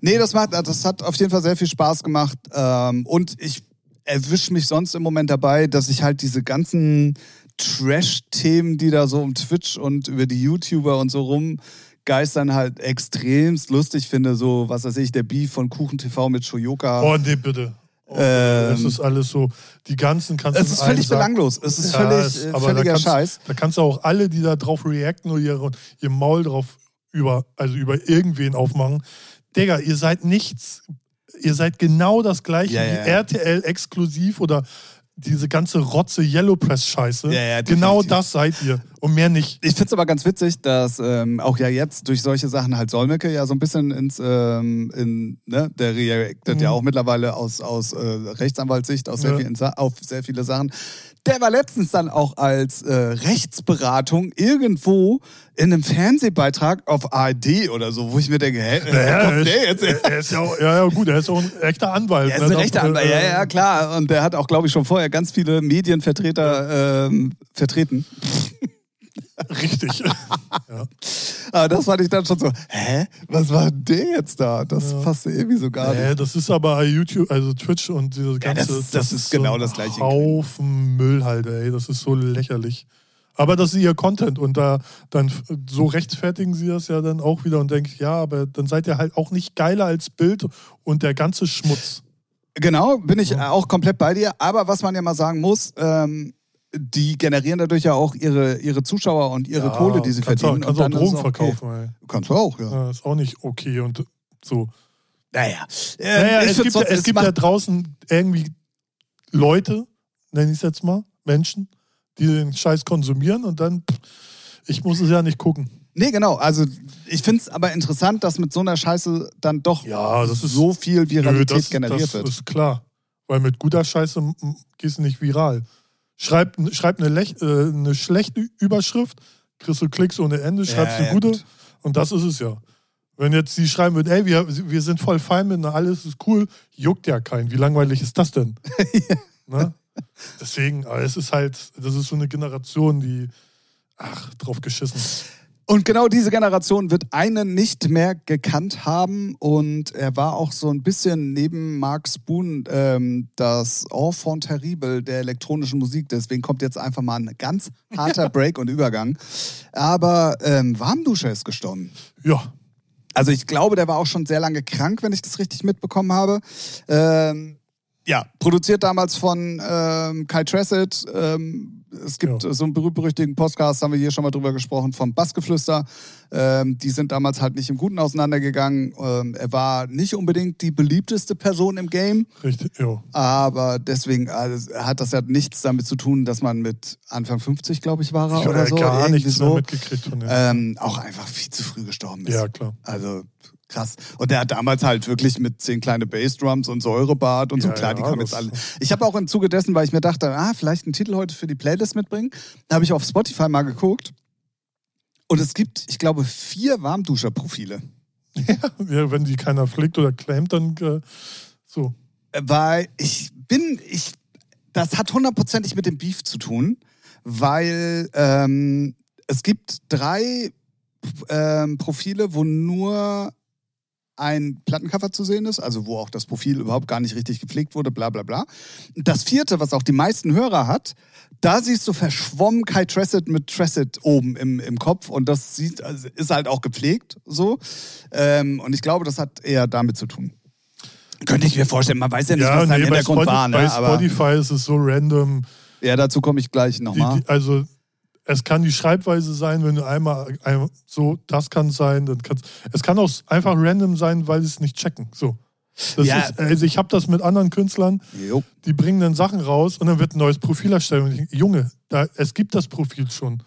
S1: Nee, das macht, das hat auf jeden Fall sehr viel Spaß gemacht. Ähm, und ich erwische mich sonst im Moment dabei, dass ich halt diese ganzen Trash-Themen, die da so um Twitch und über die YouTuber und so rumgeistern, halt extremst lustig finde. So, was weiß ich, der Beef von Kuchen TV mit Shoyoka.
S2: Oh, nee, bitte. Oh,
S1: Ähm,
S2: das ist alles so, die ganzen kannst du
S1: es ist völlig
S2: Sack-
S1: belanglos. Es ist völlig, äh,
S2: aber da
S1: völliger
S2: kannst,
S1: Scheiß.
S2: Da kannst du auch alle, die da drauf reacten oder ihr, ihr Maul drauf über, also über irgendwen aufmachen. Digga, ihr seid nichts. Ihr seid genau das gleiche
S1: Ja,
S2: wie
S1: ja.
S2: RTL exklusiv oder diese ganze Rotze Yellow Press Scheiße.
S1: Ja, ja,
S2: genau das seid ihr und mehr nicht.
S1: Ich finde es aber ganz witzig, dass ähm, auch ja jetzt durch solche Sachen halt Solmecke ja so ein bisschen ins, ähm, in, ne, der reactet ja
S2: Mhm.
S1: auch mittlerweile aus, aus äh, Rechtsanwaltssicht auf sehr,
S2: Ja.
S1: vielen, Sa- auf sehr viele Sachen. Der war letztens dann auch als äh, Rechtsberatung irgendwo in einem Fernsehbeitrag auf ARD oder so, wo ich mir denke, hä,
S2: Naja,
S1: kommt
S2: er,
S1: der jetzt?
S2: er, ist ja, auch, ja, ja, gut, er ist auch ein echter Anwalt.
S1: Er ist
S2: ne?
S1: ein
S2: Da-
S1: rechter Anwalt, ja,
S2: äh,
S1: ja, klar. Und der hat auch, glaube ich, schon vorher ganz viele Medienvertreter ähm, vertreten.
S2: Richtig.
S1: Aber das fand ich dann schon so, hä? Was war der jetzt da? Das
S2: Ja.
S1: passte irgendwie so gar nicht.
S2: Nee, das ist aber YouTube, also Twitch und diese
S1: Ja,
S2: ganze.
S1: das ist- das ist genau
S2: so
S1: das gleiche.
S2: Haufen Müll halt, ey. Das ist so lächerlich. Aber das ist ihr Content und da dann so rechtfertigen sie das ja dann auch wieder und denken, ja, aber dann seid ihr halt auch nicht geiler als Bild und der ganze Schmutz.
S1: Genau, bin ich
S2: Ja.
S1: auch komplett bei dir. Aber was man ja mal sagen muss, ähm, die generieren dadurch ja auch ihre, ihre Zuschauer und ihre
S2: ja,
S1: Kohle, die sie
S2: kannst
S1: verdienen.
S2: Auch, kannst auch
S1: und dann
S2: Drogen
S1: okay.
S2: verkaufen, ey.
S1: Kannst du auch, ja.
S2: Ja, ist auch nicht okay und so.
S1: Naja. Ähm,
S2: Naja, es gibt, es gibt ja draußen irgendwie Leute, nenne ich es jetzt mal, Menschen, die den Scheiß konsumieren und dann, pff, ich muss es ja nicht gucken.
S1: Nee, genau. Also ich finde es aber interessant, dass mit so einer Scheiße dann doch
S2: Ja, das ist
S1: so viel Viralität
S2: Nö, das,
S1: generiert
S2: das
S1: wird.
S2: ist klar. Weil mit guter Scheiße gehst du nicht viral. Schreib, schreib eine, lech, äh, eine schlechte Überschrift, kriegst du Klicks ohne Ende, schreibst
S1: Ja,
S2: eine
S1: ja,
S2: gute
S1: gut.
S2: und das ist es ja. Wenn jetzt sie schreiben würden, ey, wir, wir sind voll fein mit, alles ist cool, juckt ja keinen. Wie langweilig ist das denn? ne? Deswegen, aber es ist halt, das ist so eine Generation, die, ach, drauf geschissen.
S1: Und genau diese Generation wird einen nicht mehr gekannt haben. Und er war auch so ein bisschen neben Mark Spoon ähm, das Enfant terrible der elektronischen Musik. Deswegen kommt jetzt einfach mal ein ganz harter Break und Übergang. Aber ähm, Warmduscher ist gestorben.
S2: Ja,
S1: Also ich glaube, der war auch schon sehr lange krank, wenn ich das richtig mitbekommen habe. Ähm, ja, produziert damals von ähm, Kai Tressett. Ähm, es gibt
S2: Ja.
S1: so einen berühmt-berüchtigten Podcast, haben wir hier schon mal drüber gesprochen, vom Bassgeflüster. Ähm, die sind damals halt nicht im Guten auseinandergegangen. Ähm, er war nicht unbedingt die beliebteste Person im Game,
S2: richtig, ja.
S1: aber deswegen also, hat das ja nichts damit zu tun, dass man mit Anfang 50, glaube ich, war er
S2: Ich
S1: oder so.
S2: gar nichts
S1: so.
S2: mitgekriegt von.
S1: Ähm, auch einfach viel zu früh gestorben ist.
S2: ja, klar.
S1: Also krass. Und der hat damals halt wirklich mit zehn kleine Bassdrums und Säurebad und so.
S2: Ja,
S1: Klar, die
S2: ja,
S1: kamen jetzt alle. Ich habe auch im Zuge dessen, weil ich mir dachte, ah, vielleicht einen Titel heute für die Playlist mitbringen, da habe ich auf Spotify mal geguckt. Und es gibt, ich glaube, vier Warmduscher-Profile.
S2: Ja, wenn die keiner pflegt oder claimt, dann äh, so.
S1: Weil ich bin, ich, das hat hundertprozentig mit dem Beef zu tun, weil ähm, es gibt drei ähm, Profile, wo nur ein Plattencover zu sehen ist, also wo auch das Profil überhaupt gar nicht richtig gepflegt wurde, bla bla bla. Das vierte, was auch die meisten Hörer hat, da siehst du verschwommen Kai Tressett mit Tressett oben im, im Kopf und das sieht, also ist halt auch gepflegt so. Ähm, und ich glaube, das hat eher damit zu tun. Könnte ich mir vorstellen, man weiß ja nicht,
S2: Ja,
S1: was
S2: nee, bei,
S1: Hintergrund
S2: Spotify,
S1: war, ne?
S2: bei Spotify ist es so random.
S1: ja, dazu komme ich gleich
S2: Die,
S1: nochmal.
S2: die, also es kann die Schreibweise sein, wenn du einmal, einmal so, das kann sein, dann kann's, es kann auch einfach random sein, weil sie es nicht checken. So.
S1: Ja.
S2: ist, also ich habe das mit anderen Künstlern,
S1: Jo.
S2: die bringen dann Sachen raus und dann wird ein neues Profil erstellt. Und ich denke, Junge, da, es gibt das Profil schon.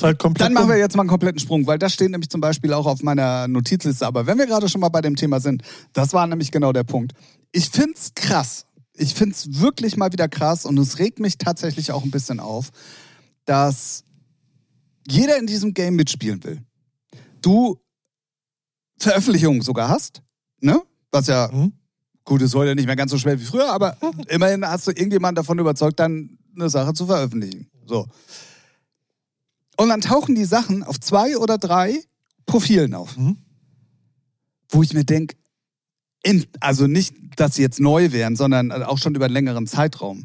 S2: Halt
S1: Dann machen wir jetzt mal einen kompletten Sprung, weil das steht nämlich zum Beispiel auch auf meiner Notizliste. Aber wenn wir gerade schon mal bei dem Thema sind, das war nämlich genau der Punkt. Ich find's krass. Ich find's wirklich mal wieder krass und es regt mich tatsächlich auch ein bisschen auf, dass jeder in diesem Game mitspielen will. Du Veröffentlichungen sogar hast, ne? Was ja
S2: Hm?
S1: gut ist heute nicht mehr ganz so schwer wie früher, aber immerhin hast du irgendjemanden davon überzeugt, dann eine Sache zu veröffentlichen. So. Und dann tauchen die Sachen auf zwei oder drei Profilen auf.
S2: Mhm.
S1: Wo ich mir denke, also nicht, dass sie jetzt neu wären, sondern auch schon über einen längeren Zeitraum.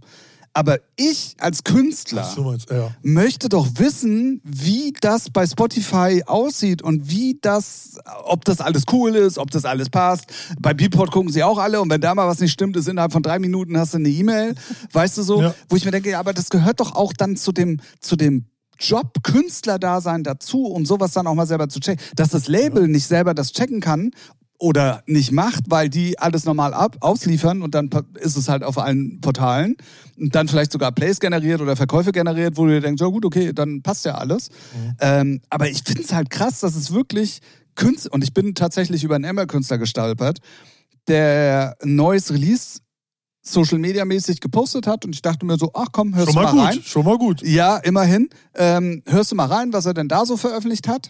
S1: Aber ich als Künstler
S2: so meinst ja.
S1: möchte doch wissen, wie das bei Spotify aussieht und wie das, ob das alles cool ist, ob das alles passt. Bei Beatport gucken sie auch alle und wenn da mal was nicht stimmt, ist innerhalb von drei Minuten hast du eine E-Mail, weißt du so,
S2: Ja.
S1: wo ich mir denke, ja, aber das gehört doch auch dann zu dem, zu dem Job Künstlerdasein dazu, um sowas dann auch mal selber zu checken. Dass das Label nicht selber das checken kann oder nicht macht, weil die alles normal ab ausliefern und dann ist es halt auf allen Portalen und dann vielleicht sogar Plays generiert oder Verkäufe generiert, wo du dir denkst, ja gut, okay, dann passt ja alles. Ähm, aber ich finde es halt krass, dass es wirklich Künstler, und ich bin tatsächlich über einen Emma-Künstler gestolpert, der ein neues Release Social Media mäßig gepostet hat und ich dachte mir so, ach komm, hörst
S2: Schon
S1: du
S2: mal
S1: mal
S2: gut,
S1: rein.
S2: schon mal gut.
S1: Ja, immerhin. Ähm, hörst du mal rein, was er denn da so veröffentlicht hat?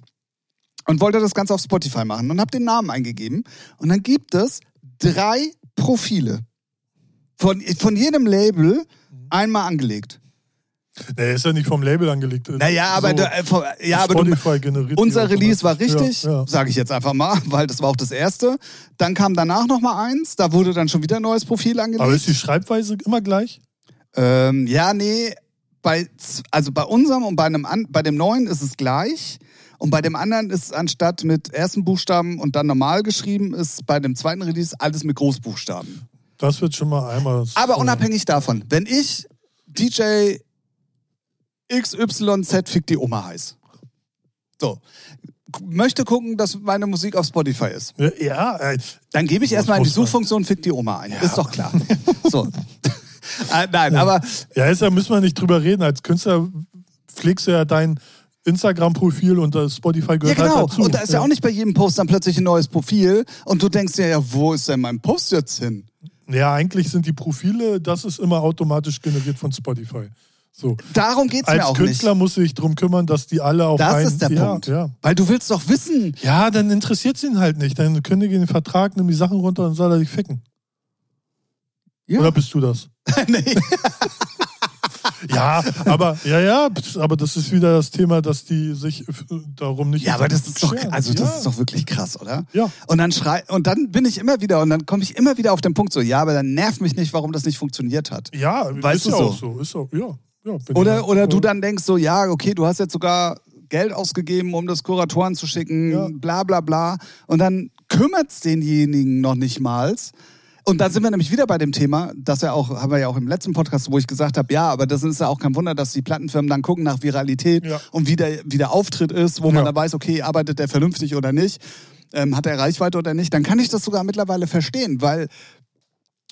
S1: Und wollte das Ganze auf Spotify machen und habe den Namen eingegeben. Und dann gibt es drei Profile. Von, von jedem Label einmal angelegt.
S2: Nee, ist ja nicht vom Label angelegt.
S1: Naja, aber,
S2: so,
S1: du, äh, von- ja, aber du, unser Release war richtig,
S2: Ja, ja.
S1: sage ich jetzt einfach mal, weil das war auch das erste. Dann kam danach noch mal eins, da wurde dann schon wieder ein neues Profil angelegt.
S2: Aber ist die Schreibweise immer gleich?
S1: Ähm, ja, nee, bei, also bei unserem und bei, einem bei dem neuen ist es gleich. Und bei dem anderen ist anstatt mit ersten Buchstaben und dann normal geschrieben, ist bei dem zweiten Release alles mit Großbuchstaben.
S2: Das wird schon mal einmal.
S1: Aber unabhängig davon, wenn ich DJ XYZ Fick die Oma heiß. So. Möchte gucken, dass meine Musik auf Spotify ist.
S2: Ja, ja äh,
S1: Dann gebe ich erstmal in die. Suchfunktion Fick die Oma ein. Ist doch klar. so. äh, nein, aber
S2: ja, ist ja, müssen wir nicht drüber reden. Als Künstler pflegst du ja dein Instagram-Profil und das Spotify
S1: Ja,
S2: gehört
S1: genau.
S2: halt dazu.
S1: Und da ist ja. auch nicht bei jedem Post dann plötzlich ein neues Profil und du denkst dir, ja, wo ist denn mein Post jetzt hin?
S2: Ja, eigentlich sind die Profile, das ist immer automatisch generiert von Spotify. So.
S1: Darum geht's mir
S2: Als
S1: auch
S2: Künstler musst du dich drum kümmern, dass die alle auf
S1: nicht. Das
S2: einen,
S1: ist der
S2: ja,
S1: Punkt.
S2: Ja.
S1: Weil du willst doch wissen.
S2: ja, dann interessiert es ihn halt nicht. Dann kündige den Vertrag, nimm die Sachen runter und soll er dich ficken.
S1: Ja.
S2: Oder bist du das?
S1: nee.
S2: Ja, aber ja, ja, aber das ist wieder das Thema, dass die sich äh, darum nicht.
S1: Ja, aber das ist doch, also das
S2: ja.
S1: ist doch wirklich krass, oder?
S2: Ja.
S1: Und dann schrei, und dann bin ich immer wieder, und dann komme ich immer wieder auf den Punkt so, ja, aber dann nervt mich nicht, warum das nicht funktioniert hat.
S2: Ja,
S1: Weißt
S2: ist
S1: du
S2: ja
S1: so?
S2: auch so. Ist auch, ja, ja,
S1: Oder,
S2: ja-
S1: oder du dann denkst so, ja, okay, du hast jetzt sogar Geld ausgegeben, um das Kuratoren zu schicken,
S2: Ja.
S1: bla bla bla. Und dann kümmert's denjenigen noch nicht mal. Und da sind wir nämlich wieder bei dem Thema, das ja auch, haben wir ja auch im letzten Podcast, wo ich gesagt habe, ja, aber das ist ja auch kein Wunder, dass die Plattenfirmen dann gucken nach Viralität
S2: Ja.
S1: und wie der, wie der Auftritt ist, wo man
S2: Ja.
S1: dann weiß, okay, arbeitet der vernünftig oder nicht, ähm, hat er Reichweite oder nicht, dann kann ich das sogar mittlerweile verstehen, weil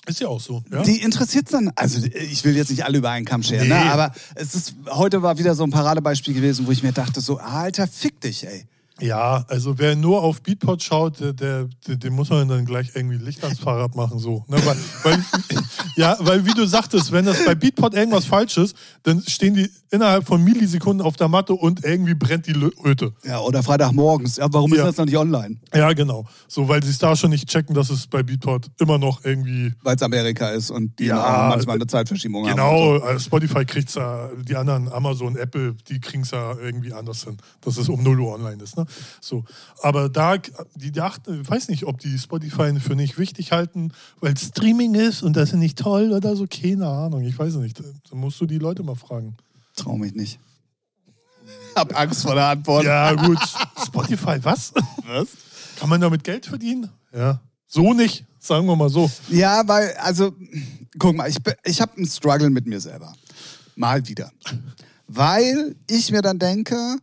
S2: Ist ja auch so. Ja?
S1: die interessiert dann, also ich will jetzt nicht alle über einen Kamm scheren,
S2: Nee.
S1: ne? aber es ist, heute war wieder so ein Paradebeispiel gewesen, wo ich mir dachte so, Alter, fick dich, ey.
S2: Ja, also wer nur auf Beatport schaut, der, der, dem muss man dann gleich irgendwie Licht ans Fahrrad machen, so. Ne? Weil, weil, ja, weil wie du sagtest, wenn das bei Beatport irgendwas falsch ist, dann stehen die innerhalb von Millisekunden auf der Matte und irgendwie brennt die Hütte.
S1: Ja, oder Freitagmorgens. Ja, warum ist
S2: Ja.
S1: das noch nicht online?
S2: Ja, genau. So, weil sie es da schon nicht checken, dass es bei Beatport immer noch irgendwie.
S1: Weil es Amerika ist und die
S2: Ja,
S1: manchmal eine Zeitverschiebung haben.
S2: Genau,
S1: und
S2: also Spotify kriegt's ja, die anderen, Amazon, Apple, die kriegen's ja irgendwie anders hin, dass es um 0 Uhr online ist. Ne? So. Aber da, die dachten, ich weiß nicht, ob die Spotify für nicht wichtig halten, weil Streaming ist und das ist nicht toll oder so, keine Ahnung, ich weiß nicht. Da musst du die Leute mal fragen.
S1: Trau mich nicht. Hab Angst vor der Antwort.
S2: Ja, gut. Spotify, was?
S1: Was?
S2: Kann man damit Geld verdienen? Ja. So nicht, sagen wir mal so.
S1: Ja, weil, also, guck mal, ich, ich habe einen Struggle mit mir selber. Mal wieder. Weil ich mir dann denke,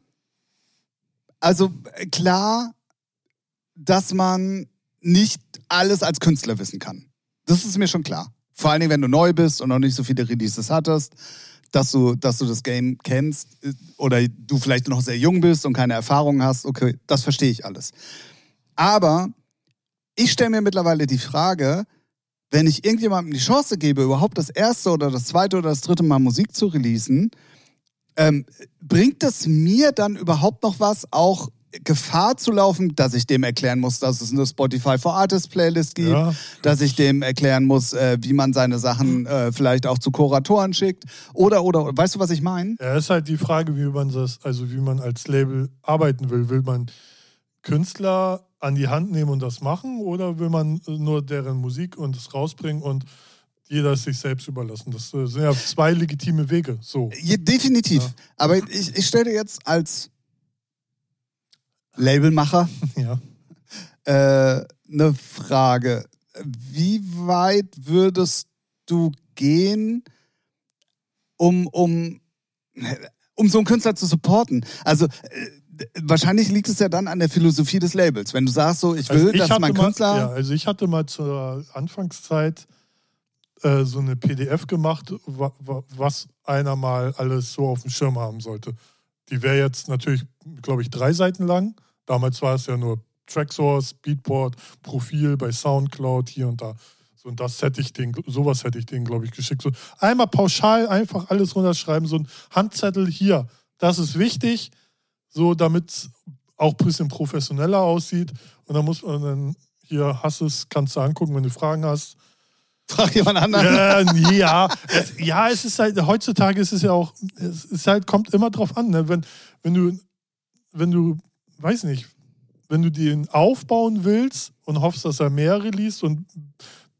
S1: also klar, dass man nicht alles als Künstler wissen kann. Das ist mir schon klar. Vor allen Dingen, wenn du neu bist und noch nicht so viele Releases hattest, dass du, dass du das Game kennst äh, oder du vielleicht noch sehr jung bist und keine Erfahrung hast. Okay, das verstehe ich alles. Aber ich stelle mir mittlerweile die Frage, wenn ich irgendjemandem die Chance gebe, überhaupt das erste oder das zweite oder das dritte Mal Musik zu releasen, ähm, bringt es mir dann überhaupt noch was, auch Gefahr zu laufen, dass ich dem erklären muss, dass es eine Spotify for Artists Playlist gibt,
S2: Ja.
S1: dass ich dem erklären muss, äh, wie man seine Sachen äh, vielleicht auch zu Kuratoren schickt oder oder weißt du, was ich meine?
S2: Ja, ist halt die Frage, wie man das, also wie man als Label arbeiten will. Will man Künstler an die Hand nehmen und das machen oder will man nur deren Musik und es rausbringen und jeder ist sich selbst überlassen? Das äh, sind ja zwei legitime Wege. So.
S1: Ja, definitiv.
S2: Ja.
S1: Aber ich, ich stelle jetzt als Labelmacher
S2: Ja.
S1: äh, eine Frage. Wie weit würdest du gehen, um, um, um so einen Künstler zu supporten? Also äh, wahrscheinlich liegt es ja dann an der Philosophie des Labels. Wenn du sagst so, ich will,
S2: Also ich
S1: dass mein
S2: mal,
S1: Künstler...
S2: Ja, also ich hatte mal zur Anfangszeit äh, so eine PDF gemacht, wa, wa, was einer mal alles so auf dem Schirm haben sollte. Die wäre jetzt natürlich, glaube ich, drei Seiten lang. Damals war es ja nur Tracksource, Beatport, Profil bei Soundcloud hier und da. So, und das hätte ich den, sowas hätte ich denen, glaube ich, geschickt. So einmal pauschal einfach alles runterschreiben, so ein Handzettel hier. Das ist wichtig, so damit es auch ein bisschen professioneller aussieht. Und dann muss man dann hier hast es, kannst du angucken, wenn du Fragen hast.
S1: Frag jemand anderen.
S2: Ja, ja, es, ja, es ist halt, heutzutage ist es ja auch, es ist halt, kommt immer drauf an, ne? wenn, wenn du, wenn du, weiß nicht, wenn du den aufbauen willst und hoffst, dass er mehr release und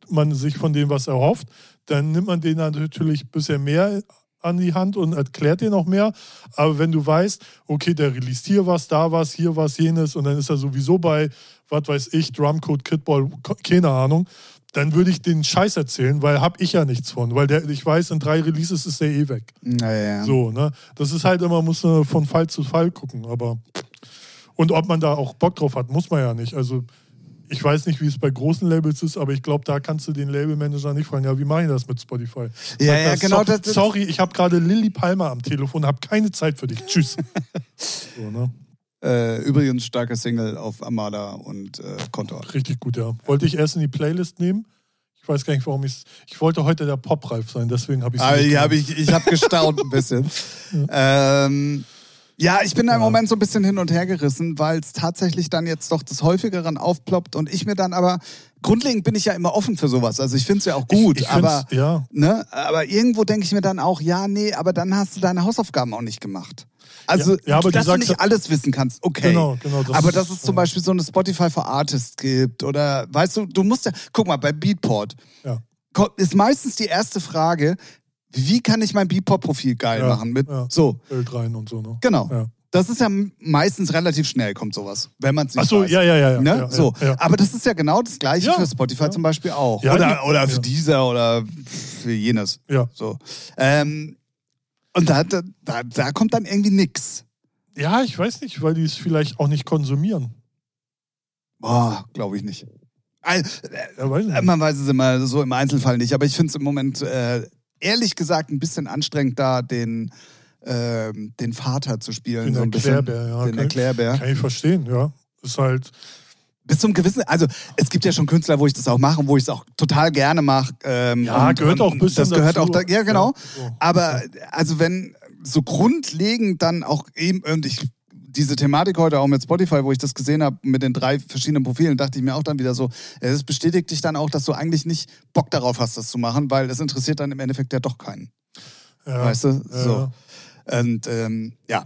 S2: man sich von dem was erhofft, dann nimmt man den natürlich ein bisschen mehr an die Hand und erklärt dir noch mehr. Aber wenn du weißt, okay, der released hier was, da was, hier was, jenes und dann ist er sowieso bei, was weiß ich, Drumcode, Kidball, keine Ahnung, dann würde ich den Scheiß erzählen, weil hab ich ja nichts von. Weil der, ich weiß, in drei Releases ist der eh weg.
S1: Naja.
S2: So, ne? Das ist halt immer, muss man von Fall zu Fall gucken. Aber und ob man da auch Bock drauf hat, muss man ja nicht. Also ich weiß nicht, wie es bei großen Labels ist, aber ich glaube, da kannst du den Labelmanager nicht fragen, ja, wie mache ich das mit Spotify?
S1: Ja,
S2: Sagt
S1: ja,
S2: er,
S1: genau,
S2: So,
S1: das- das-
S2: sorry, ich habe gerade Lilly Palmer am Telefon, habe keine Zeit für dich. Tschüss. so, ne?
S1: Äh, übrigens starke Single auf Armada und äh, Kontor.
S2: Richtig gut, ja. Wollte ich erst in die Playlist nehmen. Ich weiß gar nicht, warum ich Ich wollte heute der Pop-Reif sein, deswegen habe ich
S1: Aber ich habe ich, ich hab gestaunt ein bisschen. ähm, ja, ich bin da im. Moment so ein bisschen hin und her gerissen, weil es tatsächlich dann jetzt doch des Häufigeren aufploppt und ich mir dann aber, grundlegend bin ich ja immer offen für sowas. Also ich finde es ja auch gut,
S2: ich, ich
S1: aber,
S2: Ja,
S1: ne, aber irgendwo denke ich mir dann auch, ja, nee, aber dann hast du deine Hausaufgaben auch nicht gemacht. Also,
S2: Ja, ja, aber du
S1: dass du
S2: sagst
S1: nicht alles wissen kannst, okay.
S2: Genau, genau, das
S1: aber dass es zum. Beispiel so eine Spotify for Artists gibt oder, weißt du, du musst ja, guck mal, bei Beatport, ist meistens die erste Frage, wie kann ich mein Beatport-Profil geil
S2: Ja,
S1: machen? Mit,
S2: ja.
S1: So,
S2: Bild rein und so, ne?
S1: genau.
S2: Ja.
S1: Das ist ja meistens relativ schnell, kommt sowas, wenn man es nicht
S2: Ach so,
S1: weiß.
S2: ja, ja, ja.
S1: Ne? so. Aber das ist ja genau das Gleiche für Spotify zum Beispiel auch.
S2: Ja,
S1: oder, oder für dieser oder für jenes.
S2: ja.
S1: So. Ähm, und da, da, da, kommt dann irgendwie nix.
S2: ja, ich weiß nicht, weil die es vielleicht auch nicht konsumieren.
S1: Boah, glaube ich nicht. Ein-
S2: Ja, weiß
S1: äh,
S2: nicht.
S1: Man weiß es immer so im Einzelfall nicht, aber ich finde es im Moment äh, ehrlich gesagt ein bisschen anstrengend, da den, ähm, den Vater zu spielen.
S2: Den
S1: so ein bisschen.
S2: Erklärbär, ja.
S1: Den
S2: kann,
S1: Erklärbär.
S2: kann ich verstehen, ja. Ist halt,
S1: Bis zum gewissen, also es gibt ja schon Künstler, wo ich das auch mache und wo ich es auch total gerne mache. Ähm,
S2: ja,
S1: und,
S2: gehört auch ein bisschen
S1: Das gehört
S2: dazu.
S1: auch, da, ja genau.
S2: so.
S1: Aber also wenn so grundlegend dann auch eben, und ich diese Thematik heute auch mit Spotify, wo ich das gesehen habe, mit den drei verschiedenen Profilen, dachte ich mir auch dann wieder so, es bestätigt dich dann auch, dass du eigentlich nicht Bock darauf hast, das zu machen, weil es interessiert dann im Endeffekt ja doch keinen.
S2: Ja,
S1: weißt du?
S2: ja.
S1: So. Und ähm, ja,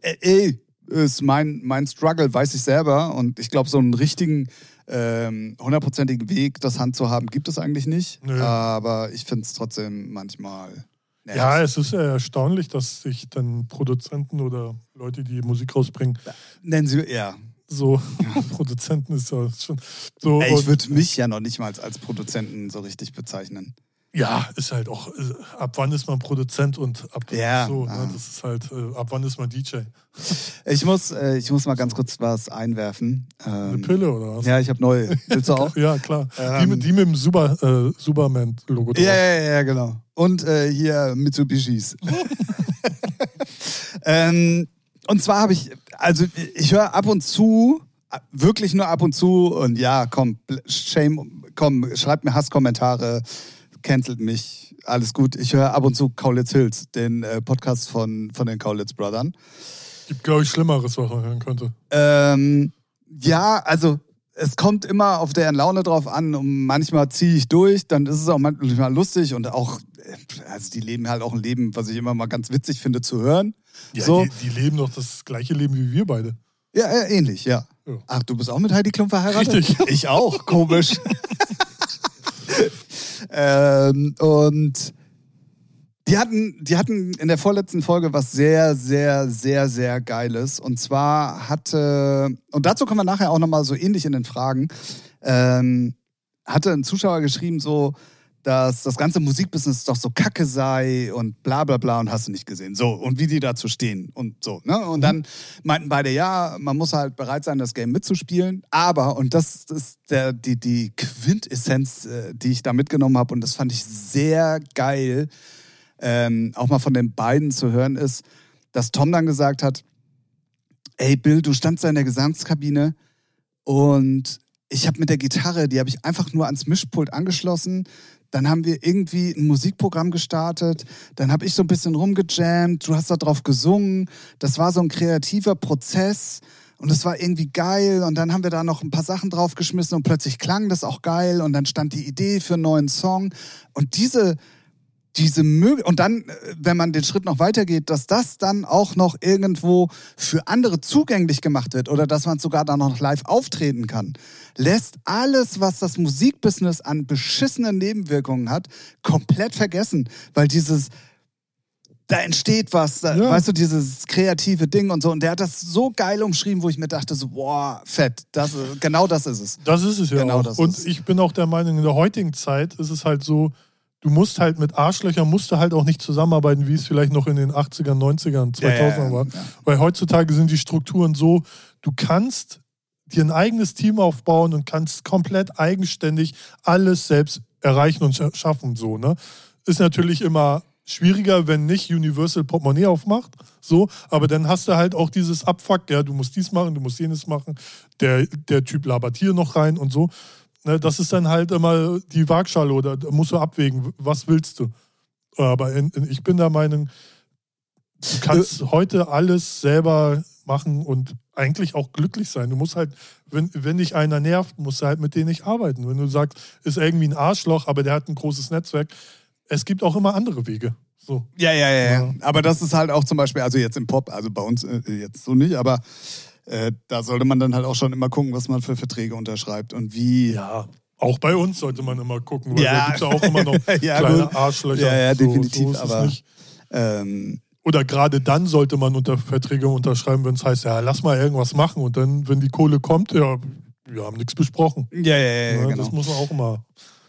S1: ey, ist mein, mein Struggle, weiß ich selber. Und ich glaube, so einen richtigen, ähm, hundertprozentigen Weg, das Hand zu haben, gibt es eigentlich nicht.
S2: Nö.
S1: Aber ich finde es trotzdem manchmal. Nervig.
S2: Ja, es ist ja erstaunlich, dass sich dann Produzenten oder Leute, die Musik rausbringen,
S1: Nennen Sie, ja.
S2: so Produzenten ist ja schon so.
S1: Ey, ich würde mich ja noch nicht mal als Produzenten so richtig bezeichnen.
S2: ja, ist halt auch, äh, ab wann ist man Produzent und ab
S1: Ja,
S2: so,
S1: ah.
S2: ne, das ist halt, äh, ab wann ist man DJ?
S1: Ich muss, äh, ich muss mal ganz kurz was einwerfen.
S2: Eine
S1: Ähm,
S2: Pille oder was?
S1: Ja, ich habe neue. Willst du auch?
S2: Ja, klar. die,
S1: Ähm,
S2: mit, die mit dem Super, äh, Superman-Logo drauf.
S1: Ja, ja, ja, genau. Und äh, hier Mitsubishis. ähm, und zwar habe ich, also ich höre ab und zu, wirklich nur ab und zu, und ja, komm, shame, komm, schreibt mir Hasskommentare, cancelt mich, alles gut. Ich höre ab und zu Kaulitz Hills, den äh, Podcast von, von den Kaulitz Brothern.
S2: Gibt, glaube ich, Schlimmeres, was man hören könnte.
S1: Ähm, ja, also es kommt immer auf deren Laune drauf an und manchmal ziehe ich durch, dann ist es auch manchmal lustig und auch, also die leben halt auch ein Leben, was ich immer mal ganz witzig finde zu hören.
S2: Ja,
S1: so,
S2: die, die leben doch das gleiche Leben wie wir beide.
S1: ja, äh, ähnlich, ja.
S2: Ja.
S1: Ach, du bist auch mit Heidi Klum verheiratet?
S2: Richtig.
S1: Ich auch, komisch. ähm, und die hatten, die hatten in der vorletzten Folge was sehr, sehr, sehr, sehr Geiles. Und zwar hatte, und dazu kommen wir nachher auch nochmal so ähnlich in den Fragen, ähm, hatte ein Zuschauer geschrieben, so, dass das ganze Musikbusiness doch so kacke sei und bla bla bla und hast du nicht gesehen. So, und wie die dazu stehen und so. Ne? Und dann meinten beide, ja, man muss halt bereit sein, das Game mitzuspielen. Aber, und das ist der, die, die Quintessenz, äh, die ich da mitgenommen habe, und das fand ich sehr geil, ähm, auch mal von den beiden zu hören, ist, dass Tom dann gesagt hat, ey Bill, du standst da in der Gesangskabine und ich habe mit der Gitarre, die habe ich einfach nur ans Mischpult angeschlossen. Dann haben wir irgendwie ein Musikprogramm gestartet. Dann habe ich so ein bisschen rumgejammt. Du hast da drauf gesungen. Das war so ein kreativer Prozess. Und es war irgendwie geil. Und dann haben wir da noch ein paar Sachen draufgeschmissen und plötzlich klang das auch geil. Und dann stand die Idee für einen neuen Song. Und diese, diese Mög und dann, wenn man den Schritt noch weitergeht, dass das dann auch noch irgendwo für andere zugänglich gemacht wird oder dass man sogar dann noch live auftreten kann, lässt alles, was das Musikbusiness an beschissenen Nebenwirkungen hat, komplett vergessen, weil dieses da entsteht was, da,
S2: Ja.
S1: weißt du, dieses kreative Ding und so. Und der hat das so geil umschrieben, wo ich mir dachte, so, boah, fett, das, genau das ist es.
S2: Das ist es ja
S1: Genau
S2: auch.
S1: das
S2: Und
S1: ist
S2: ich bin auch der Meinung, in der heutigen Zeit ist es halt so, du musst halt mit Arschlöchern, musst du halt auch nicht zusammenarbeiten, wie es vielleicht noch in den 80ern, 90ern, 2000ern
S1: Ja, ja, ja.
S2: war.
S1: Ja.
S2: Weil heutzutage sind die Strukturen so, du kannst dir ein eigenes Team aufbauen und kannst komplett eigenständig alles selbst erreichen und scha- schaffen. So, ne? Ist natürlich immer schwieriger, wenn nicht Universal Portemonnaie aufmacht. So, aber dann hast du halt auch dieses Abfuck, ja, du musst dies machen, du musst jenes machen, der, der Typ labert hier noch rein und so. Ne, das ist dann halt immer die Waagschale oder da musst du abwägen, was willst du. Aber in, in, ich bin der Meinung, du kannst heute alles selber machen und eigentlich auch glücklich sein. Du musst halt, wenn, wenn dich einer nervt, musst du halt mit denen nicht arbeiten. Wenn du sagst, ist irgendwie ein Arschloch, aber der hat ein großes Netzwerk, es gibt auch immer andere Wege. So.
S1: Ja, ja, ja, ja. Aber das ist halt auch zum Beispiel, also jetzt im Pop, also bei uns äh, jetzt so nicht, aber äh, da sollte man dann halt auch schon immer gucken, was man für Verträge unterschreibt und wie.
S2: Ja, auch bei uns sollte man immer gucken, weil
S1: Ja.
S2: da gibt es ja auch immer noch
S1: Ja,
S2: kleine
S1: gut.
S2: Arschlöcher.
S1: Ja, ja,
S2: So-
S1: definitiv,
S2: so
S1: aber-. Ähm,
S2: Oder gerade dann sollte man unter Verträge unterschreiben, wenn es heißt, ja, lass mal irgendwas machen. Und dann, wenn die Kohle kommt, ja, wir haben nichts besprochen.
S1: ja, ja, ja,
S2: Ja,
S1: genau.
S2: Das muss man auch immer.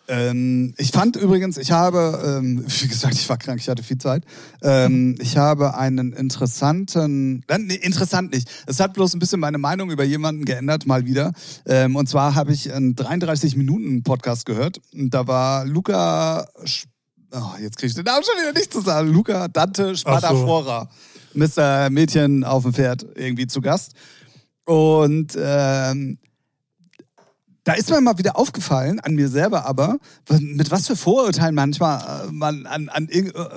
S1: Ähm, ich fand übrigens, ich habe, ähm, wie gesagt, ich war krank, ich hatte viel Zeit. Ähm, ich habe einen interessanten, äh, nee, interessant nicht. Es hat bloß ein bisschen meine Meinung über jemanden geändert, mal wieder. Ähm, und zwar habe ich einen 33-Minuten-Podcast gehört. Und da war Luca, Sch- oh, jetzt kriege ich den Namen schon wieder nicht zu sagen, Luca Dante Spadafora, Mr. Mädchen auf dem Pferd irgendwie zu Gast. Und ähm, Da ist mir mal wieder aufgefallen, an mir selber aber, mit was für Vorurteilen manchmal äh, man an, an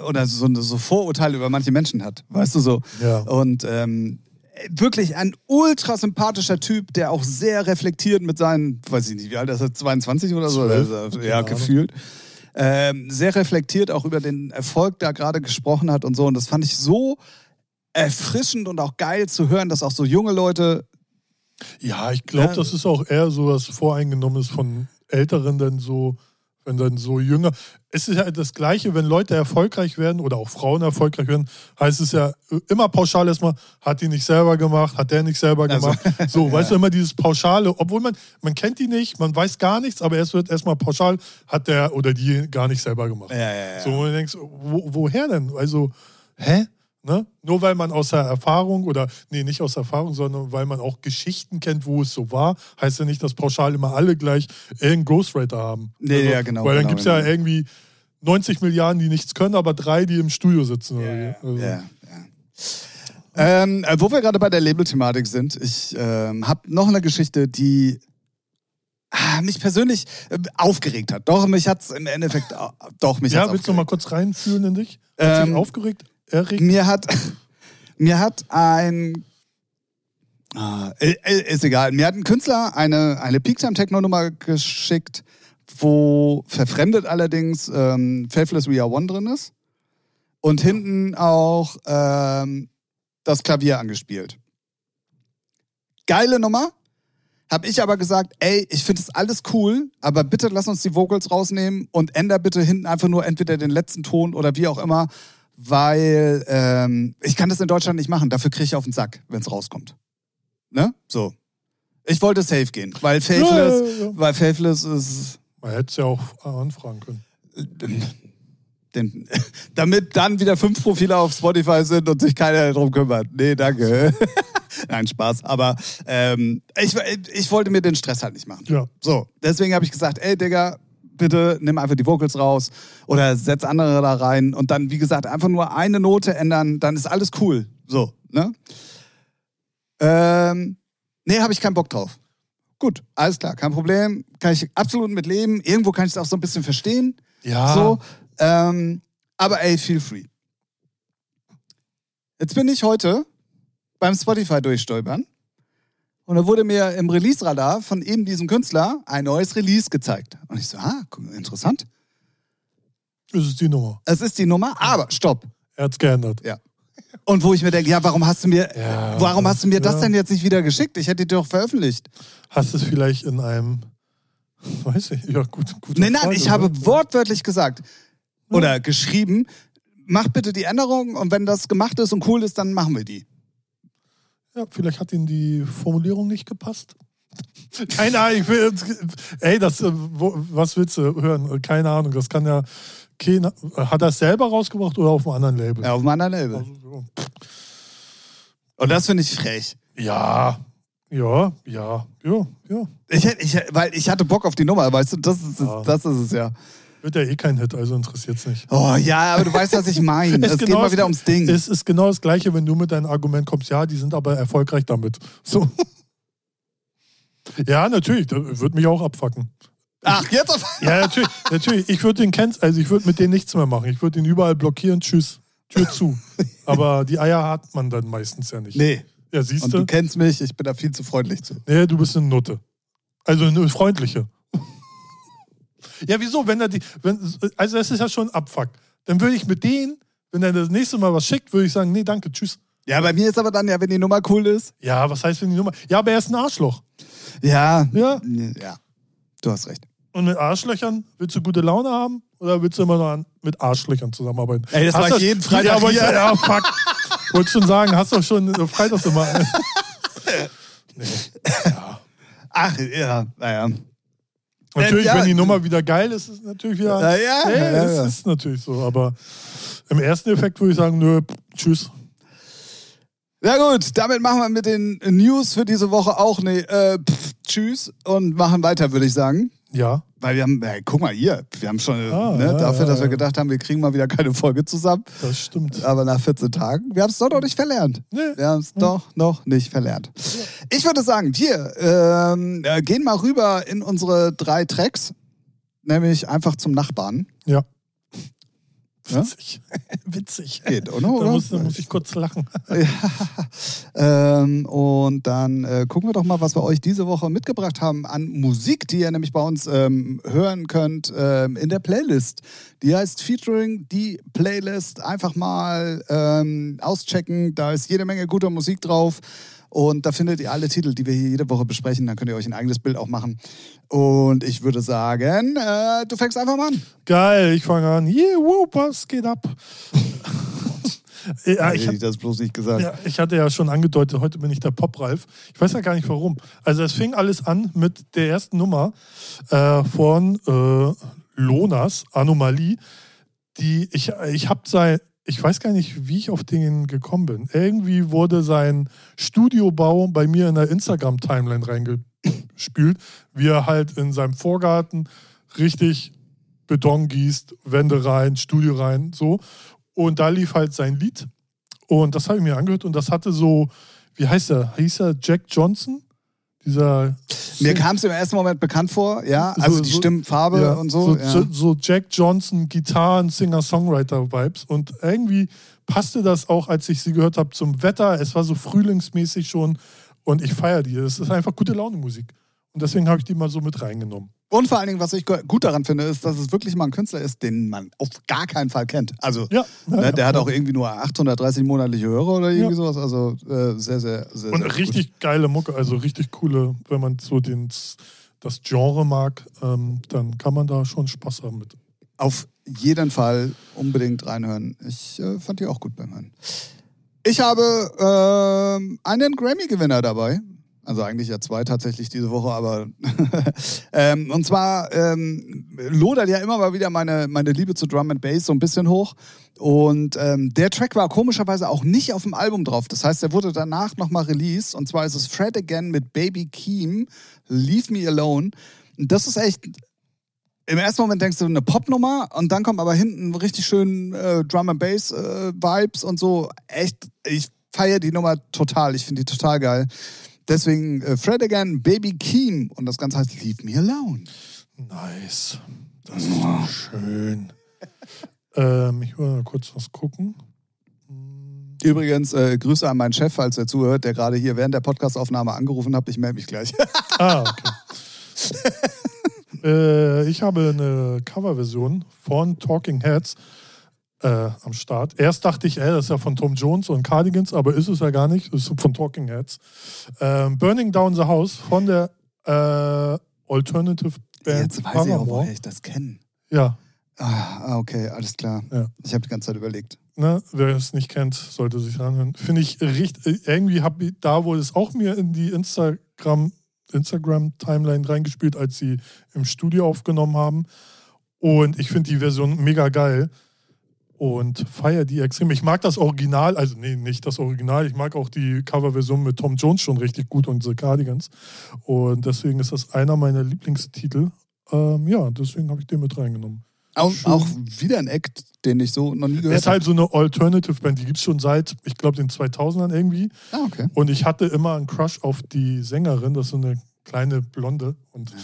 S1: oder so, so Vorurteile über manche Menschen hat. Weißt du so?
S2: Ja.
S1: Und ähm, wirklich ein ultra sympathischer Typ, der auch sehr reflektiert mit seinen, weiß ich nicht, wie alt ist er, 22 oder so?
S2: 12,
S1: Also, ja,
S2: Ahnung.
S1: Ähm, sehr reflektiert auch über den Erfolg da gerade gesprochen hat und so. Und das fand ich so erfrischend und auch geil zu hören, dass auch so junge Leute
S2: Ja, ich glaube,
S1: Ja.
S2: das ist auch eher so was Voreingenommenes von Älteren, dann so, wenn dann so jünger. Es ist ja das Gleiche, wenn Leute erfolgreich werden oder auch Frauen erfolgreich werden, heißt es ja immer pauschal erstmal, hat die nicht selber gemacht, hat der nicht selber
S1: Also,
S2: gemacht. So, weißt du, immer dieses Pauschale, obwohl man, man kennt die nicht, man weiß gar nichts, aber es wird erstmal pauschal, hat der oder die gar nicht selber gemacht.
S1: Ja, ja, ja.
S2: So, und du denkst, wo, woher denn? Also, hä? Ne? Nur weil man aus der Erfahrung oder, nee, nicht aus Erfahrung, sondern weil man auch Geschichten kennt, wo es so war, heißt ja nicht, dass pauschal immer alle gleich irgendeinen Ghostwriter haben. Also,
S1: Nee, ja, genau,
S2: Weil dann
S1: genau,
S2: gibt es ja
S1: genau.
S2: irgendwie 90 Milliarden, die nichts können, aber drei, die im Studio sitzen. wie. Also,
S1: Ja, ja. Ähm, äh, wo wir gerade bei der Label-Thematik sind, ich ähm, habe noch eine Geschichte, die ah, mich persönlich äh, aufgeregt hat. Doch, mich hat es im Endeffekt, doch, mich
S2: ja willst du mal kurz reinfühlen in dich? Hat dich
S1: Ähm,
S2: aufgeregt? Erregt?
S1: Mir hat, mir hat ein, ah, äh, äh, ist egal, mir hat ein Künstler eine, eine Peaktime-Techno-Nummer geschickt, wo verfremdet allerdings ähm, Faithless We Are One drin ist und hinten auch ähm, das Klavier angespielt. Geile Nummer. Hab ich aber gesagt, ey, ich finde das alles cool, aber bitte lass uns die Vocals rausnehmen und änder bitte hinten einfach nur entweder den letzten Ton oder wie auch immer, weil ähm, ich kann das in Deutschland nicht machen. Dafür kriege ich auf den Sack, wenn es rauskommt. Ne? So. Ich wollte safe gehen, weil Faithless,
S2: Ja, ja, ja.
S1: weil Faithless ist
S2: Man hätte es ja auch anfragen können.
S1: den, damit dann wieder fünf Profile auf Spotify sind und sich keiner darum kümmert. Nee, danke. Nein, Spaß. Aber ähm, ich, ich wollte mir den Stress halt nicht machen.
S2: Ja.
S1: So, deswegen habe ich gesagt, ey Digga, bitte nimm einfach die Vocals raus oder setz andere da rein und dann, wie gesagt, einfach nur eine Note ändern, dann ist alles cool. So, ne? Ähm, nee, habe ich keinen Bock drauf. Gut, alles klar, kein Problem. Kann ich absolut mit leben. Irgendwo kann ich es auch so ein bisschen verstehen.
S2: Ja.
S1: So, ähm, aber ey, feel free. Jetzt bin ich heute beim Spotify durchstolpern und da wurde mir im Release-Radar von eben diesem Künstler ein neues Release gezeigt. Und ich so, ah, interessant.
S2: Das ist die Nummer.
S1: Es ist die Nummer, aber stopp.
S2: Er hat es geändert.
S1: Ja. Und wo ich mir denke, ja, warum hast du mir,
S2: Ja,
S1: warum hast du mir das
S2: ja.
S1: denn jetzt nicht wieder geschickt? Ich hätte die doch veröffentlicht.
S2: Hast du es vielleicht in einem, weiß ich, ja gut, gut.
S1: Nein, nein, ich habe wortwörtlich gesagt oder geschrieben, mach bitte die Änderung und wenn das gemacht ist und cool ist, dann machen wir die.
S2: Ja, vielleicht hat Ihnen die Formulierung nicht gepasst. Keine Ahnung, ich will, ey, das, äh, was willst du hören? Keine Ahnung, das kann ja, keiner, hat er es selber rausgebracht oder auf einem anderen Label?
S1: Ja, auf meiner Label.
S2: Also,
S1: Und das finde ich frech.
S2: ja, ja, ja, ja, ja.
S1: Ich, ich, weil ich hatte Bock auf die Nummer, weißt du, das ist,
S2: Ja.
S1: das ist es ja.
S2: Wird ja eh kein Hit, also interessiert es nicht.
S1: Oh ja, aber du weißt, was ich meine. Es geht
S2: genau
S1: mal
S2: das-
S1: wieder ums Ding.
S2: Es ist genau das Gleiche, wenn du mit deinem Argument kommst, ja, die sind aber erfolgreich damit. So. Ja, natürlich, das würde mich auch abfacken.
S1: Ach, jetzt auf.
S2: Ja, natürlich, natürlich. Ich würde den kennen, also ich würde mit denen nichts mehr machen. Ich würde ihn überall blockieren, tschüss, Tür zu. Aber die Eier hat man dann meistens ja nicht.
S1: Nee.
S2: Ja, siehst
S1: Und
S2: du?
S1: du kennst mich, ich bin da viel zu freundlich zu.
S2: Nee, du bist eine Nutte. Also eine freundliche. Ja, wieso? Wenn er die, wenn, also das ist ja schon ein Abfuck. Dann würde ich mit denen, wenn er das nächste Mal was schickt, würde ich sagen, nee, danke, tschüss.
S1: Ja, bei mir ist aber dann ja, wenn die Nummer cool ist.
S2: Ja, was heißt denn die Nummer? Ja, aber er ist ein Arschloch.
S1: Ja.
S2: Ja.
S1: Ja. Du hast recht.
S2: Und mit Arschlöchern willst du gute Laune haben oder willst du immer noch mit Arschlöchern zusammenarbeiten?
S1: Ey, das
S2: Hast
S1: war ich jeden Freitag
S2: Ja, aber
S1: hier.
S2: ja fuck. Wollte schon sagen, hast du schon äh, freitags immer. nee. Ja.
S1: Ach, ja, naja.
S2: Natürlich,
S1: ja,
S2: wenn die Nummer wieder geil ist, ist es natürlich wieder.
S1: Ja, ja,
S2: Nee,
S1: ja,
S2: es
S1: ja.
S2: ist natürlich so. Aber im ersten Effekt würde ich sagen, nö, tschüss.
S1: Na gut, damit machen wir mit den News für diese Woche auch ne, äh, pff, tschüss und machen weiter, würde ich sagen.
S2: Ja.
S1: Weil wir haben, hey, guck mal hier, wir haben schon,
S2: Ah,
S1: ne,
S2: ja,
S1: dafür,
S2: ja,
S1: dass wir gedacht haben, wir kriegen mal wieder keine Folge zusammen.
S2: Das stimmt.
S1: Aber nach 14 Tagen, wir haben es doch noch nicht verlernt.
S2: Nee.
S1: Wir haben es doch noch nicht verlernt. Ich würde sagen, wir ähm, äh, gehen mal rüber in unsere drei Tracks, nämlich einfach zum Nachbarn.
S2: Ja.
S1: Ja?
S2: Witzig. Witzig.
S1: Geht, oder?
S2: Da muss, da muss ich kurz lachen.
S1: ähm, und dann äh, gucken wir doch mal, was wir euch diese Woche mitgebracht haben an Musik, die ihr nämlich bei uns ähm, hören könnt ähm, in der Playlist. Die heißt Featuring die Playlist. Einfach mal ähm, auschecken. Da ist jede Menge guter Musik drauf. Und da findet ihr alle Titel, die wir hier jede Woche besprechen. Dann könnt ihr euch ein eigenes Bild auch machen. Und ich würde sagen, äh, du fängst einfach mal an.
S2: Geil, ich fange an. Yeah, was geht ab? ja, ich,
S1: Hätte das bloß nicht gesagt.
S2: Ja, ich hatte ja schon angedeutet, heute bin ich der Pop-Ralf. Ich weiß ja gar nicht warum. Also es fing alles an mit der ersten Nummer äh, von äh, Lonas, Anomalie, die ich, ich habe sein, ich weiß gar nicht, wie ich auf den gekommen bin. Irgendwie wurde sein Studiobau bei mir in der Instagram-Timeline reingespült, wie er halt in seinem Vorgarten richtig Beton gießt, Wände rein, Studio rein, so. Und da lief halt sein Lied. Und das habe ich mir angehört und das hatte so, wie heißt er? Hieß er Jack Johnson? Dieser.
S1: Mir kam es im ersten Moment bekannt vor, ja. Also
S2: So-
S1: die
S2: so-
S1: Stimmfarbe
S2: ja,
S1: und so.
S2: So,
S1: ja.
S2: so, so Jack Johnson, Gitarren, Singer-Songwriter-Vibes. Und irgendwie passte das auch, als ich sie gehört habe, zum Wetter. Es war so frühlingsmäßig schon. Und ich feiere die. Das ist einfach gute Laune-Musik. Und deswegen habe ich die mal so mit reingenommen.
S1: Und vor allen Dingen, was ich gut daran finde, ist, dass es wirklich mal ein Künstler ist, den man auf gar keinen Fall kennt. Also,
S2: Ja.
S1: ne, der hat auch irgendwie nur 830 monatliche Hörer oder irgendwie
S2: Ja.
S1: sowas. Also, äh, sehr, sehr, sehr.
S2: Und
S1: sehr
S2: richtig geile Mucke, also richtig coole, wenn man so den, das Genre mag, ähm, dann kann man da schon Spaß haben mit.
S1: Gut. Auf jeden Fall unbedingt reinhören. Ich äh, fand die auch gut beim Hören. Ich habe ähm, einen Grammy-Gewinner dabei. Also eigentlich ja zwei tatsächlich diese Woche, aber ähm, und zwar ähm, lodert ja immer mal wieder meine, meine Liebe zu Drum and Bass so ein bisschen hoch. Und ähm, der Track war komischerweise auch nicht auf dem Album drauf. Das heißt, er wurde danach nochmal released. Und zwar ist es Fred Again mit Baby Keem, Leave Me Alone. Das ist echt im ersten Moment denkst du eine Popnummer und dann kommen aber hinten richtig schön äh, Drum and Bass äh, Vibes und so. Echt, ich feiere die Nummer total. Ich finde die total geil. Deswegen äh, Fred again, Baby Keem und das Ganze heißt Leave Me Alone.
S2: Nice. Das ist doch schön. ähm, ich will mal kurz was gucken. Hm,
S1: Übrigens, äh, Grüße an meinen Chef, falls er zuhört, der gerade hier während der Podcastaufnahme angerufen hat. Ich melde mich gleich.
S2: Ah, okay. äh, ich habe eine Coverversion von Talking Heads äh, am Start. Erst dachte ich, ey, das ist ja von Tom Jones und Cardigans, aber ist es ja gar nicht. Das ist von Talking Heads. Ähm, Burning Down the House von der äh, Alternative Band
S1: Jetzt weiß ich auch,
S2: Paramore.
S1: woher ich das kenne.
S2: Ja,
S1: Ah, okay, alles klar.
S2: Ja.
S1: Ich habe die ganze Zeit überlegt.
S2: ne, wer es nicht kennt, sollte sich ranhören. Finde ich richtig, irgendwie habe ich da wohl es auch mir in die Instagram, Instagram-Timeline reingespielt, als sie im Studio aufgenommen haben. Und ich finde die Version mega geil und feiere die extrem. Ich mag das Original, also nee, nicht das Original, ich mag auch die Coverversion mit Tom Jones schon richtig gut und The Cardigans. Und deswegen ist das einer meiner Lieblingstitel. Ähm, ja, deswegen habe ich den mit reingenommen.
S1: Auch, auch wieder ein Act, den ich so noch nie gehört
S2: ist halt so eine Alternative Band, die gibt es schon seit, ich glaube, den 2000ern irgendwie.
S1: habe. Ah, okay.
S2: Und ich hatte immer einen Crush auf die Sängerin, das ist so eine kleine Blonde. Und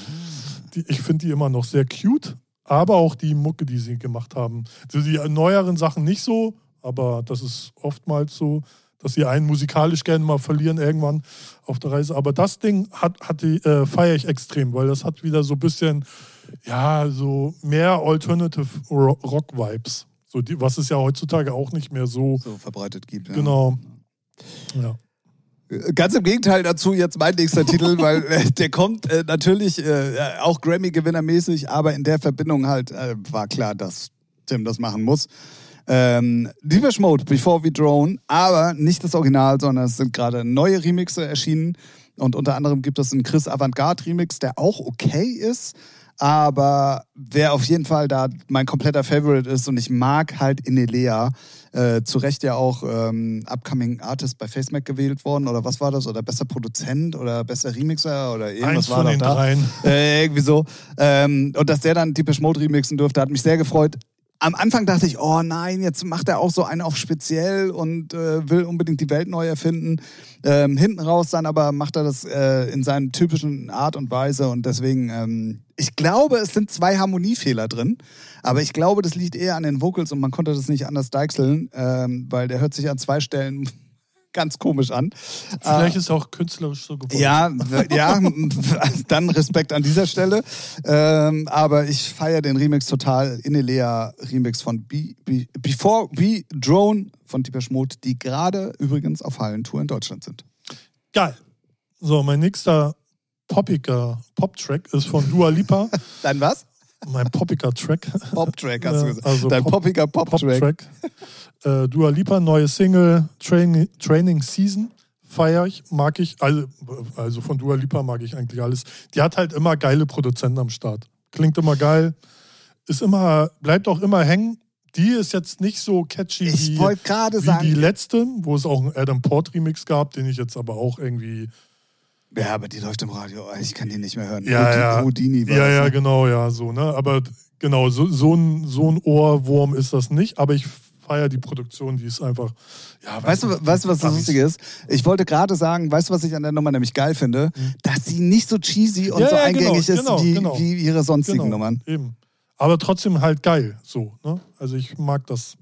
S2: die, ich finde die immer noch sehr cute, aber auch die Mucke, die sie gemacht haben. Also die neueren Sachen nicht so, aber das ist oftmals so, dass sie einen musikalisch gerne mal verlieren irgendwann auf der Reise. Aber das Ding hat, hat die, äh, feiere ich extrem, weil das hat wieder so ein bisschen, ja, so mehr Alternative Ro- Rock-Vibes. So die, was es ja heutzutage auch nicht mehr so,
S1: So verbreitet gibt. Ja.
S2: genau. Ja.
S1: Ganz im Gegenteil dazu jetzt mein nächster Titel, weil äh, der kommt äh, natürlich äh, auch Grammy-Gewinnermäßig, aber in der Verbindung halt äh, war klar, dass Tim das machen muss. Ähm, Deepish Mode, Before We Drone, aber nicht das Original, sondern es sind gerade neue Remixe erschienen und unter anderem gibt es einen Chris Avantgarde Remix, der auch okay ist, Aber wer auf jeden Fall da mein kompletter Favorite ist und ich mag halt Inelea, äh, zu Recht ja auch ähm, Upcoming Artist bei FaceMac gewählt worden oder was war das? Oder besser Produzent oder besser Remixer oder irgendwas
S2: Eins
S1: war
S2: von den
S1: da.
S2: dreien.
S1: Äh, irgendwie so. Ähm, und dass der dann Deepish Mode remixen durfte, hat mich sehr gefreut. Am Anfang dachte ich, oh nein, jetzt macht er auch so einen auf speziell und äh, will unbedingt die Welt neu erfinden. Ähm, hinten raus dann aber macht er das äh, in seiner typischen Art und Weise und deswegen, ähm, ich glaube, es sind zwei Harmoniefehler drin, aber ich glaube, das liegt eher an den Vocals und man konnte das nicht anders deichseln, ähm, weil der hört sich an zwei Stellen ganz komisch an.
S2: Vielleicht ist er auch künstlerisch so geworden.
S1: Ja, ja, dann Respekt an dieser Stelle. Ähm, aber ich feiere den Remix total. Inelea Remix von Be, Be, Before Be Drone von Deepesh Mode, die gerade übrigens auf Hallentour in Deutschland sind.
S2: Geil. So, mein nächster poppiger Pop-Track ist von Dua Lipa.
S1: Dein was?
S2: Mein poppiger Track.
S1: Pop-Track, hast du gesagt.
S2: also
S1: Dein
S2: Pop-
S1: poppiger Pop-Track.
S2: Pop-Track. äh, Dua Lipa, neue Single, Training, Training Season. Feier ich, mag ich. Also, also von Dua Lipa mag ich eigentlich alles. Die hat halt immer geile Produzenten am Start. Klingt immer geil. Ist immer, bleibt auch immer hängen. Die ist jetzt nicht so catchy
S1: Ich
S2: wie, wie die
S1: sagen.
S2: letzte, wo es auch einen Adam Port Remix gab, den ich jetzt aber auch irgendwie.
S1: Ja, aber die läuft im Radio. Ich kann die nicht mehr hören.
S2: Ja,
S1: Houdi-
S2: ja.
S1: Houdini war
S2: Ja, ja,
S1: ne?
S2: genau, ja, so, ne? Aber genau, so, so, ein, so ein Ohrwurm ist das nicht, aber ich feiere die Produktion, die ist einfach. Ja,
S1: Weißt du, weißt du, was das. Lustige ist? Ich wollte gerade sagen, weißt du, was ich an der Nummer nämlich geil finde? Dass sie nicht so cheesy und.
S2: Ja,
S1: so
S2: ja,
S1: eingängig
S2: genau,
S1: ist
S2: genau,
S1: wie,
S2: genau.
S1: wie ihre sonstigen
S2: Genau,
S1: Nummern.
S2: Eben. Aber trotzdem halt geil, so, ne? Also ich mag das.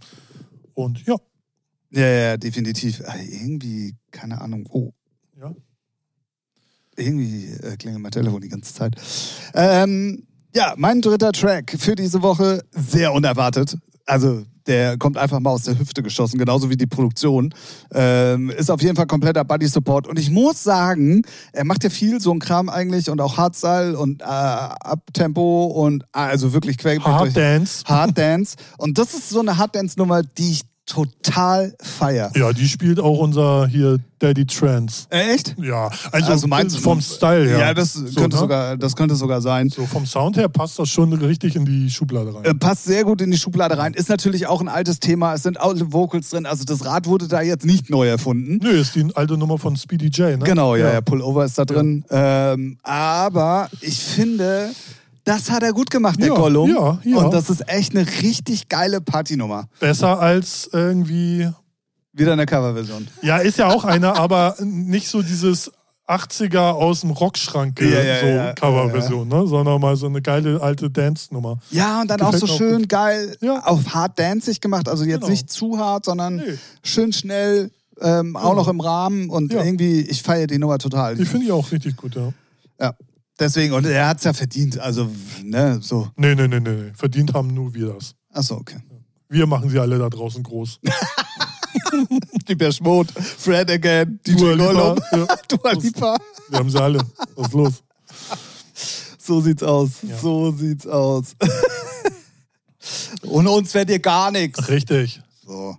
S2: Und ja,
S1: Ja, ja, definitiv. Irgendwie, keine Ahnung. Oh. Irgendwie äh, klingelt mein Telefon die ganze Zeit. Ähm, ja, mein dritter Track für diese Woche, sehr unerwartet. Also, der kommt einfach mal aus der Hüfte geschossen, genauso wie die Produktion. Ähm, ist auf jeden Fall kompletter Buddy-Support. Und ich muss sagen, er macht ja viel so ein Kram eigentlich und auch Hardstyle und äh, Abtempo und also wirklich durch-
S2: Hard Dance.
S1: Hard Dance. Und das ist so eine Hard Dance-Nummer, die ich total feier.
S2: Ja, die spielt auch unser hier Daddy Trance.
S1: Äh, Echt?
S2: Ja, also,
S1: Also meinst du-
S2: vom Style her.
S1: Ja, das,
S2: So,
S1: könnte
S2: ne?
S1: sogar, das könnte sogar sein.
S2: So vom Sound her passt das schon richtig in die Schublade rein.
S1: Äh, passt sehr gut in die Schublade rein. Ist natürlich auch ein altes Thema. Es sind alte Vocals drin. Also das Rad wurde da jetzt nicht neu erfunden.
S2: Nö, ist die alte Nummer von Speedy J, ne?
S1: Genau, ja, ja, Pullover ist da drin. Ähm, aber ich finde, das hat er gut gemacht, der
S2: Ja,
S1: Gollum.
S2: ja, ja.
S1: Und das ist echt eine richtig geile Partynummer.
S2: Besser als irgendwie.
S1: Wieder eine Coverversion.
S2: Ja, ist ja auch einer, aber nicht so dieses 80er aus dem Rockschrank
S1: Ja, ja,
S2: so
S1: ja,
S2: Coverversion, ne? sondern mal so eine geile alte Dance-Nummer.
S1: Ja, und dann auch
S2: Gefällt
S1: so
S2: auch
S1: schön
S2: gut.
S1: geil auf hart danceig gemacht. Also jetzt
S2: Genau.
S1: nicht zu hart, sondern
S2: Nee.
S1: schön schnell, ähm, auch
S2: Genau.
S1: noch im Rahmen. Und irgendwie, ich feiere die Nummer total.
S2: Die finde ich auch richtig gut, ja.
S1: Ja, deswegen, und er hat es ja verdient. Also, ne, so.
S2: Nee, nee, nee, nee. Verdient haben nur wir das.
S1: Achso, okay.
S2: Wir machen sie alle da draußen groß.
S1: Die Berschmod, Fred again, DJ Gollum,
S2: ja.
S1: Dua Lipa.
S2: Wir haben sie alle. Was ist los?
S1: So sieht's aus.
S2: Ja.
S1: So sieht's aus. Ohne uns wäre dir gar nichts.
S2: Richtig.
S1: So,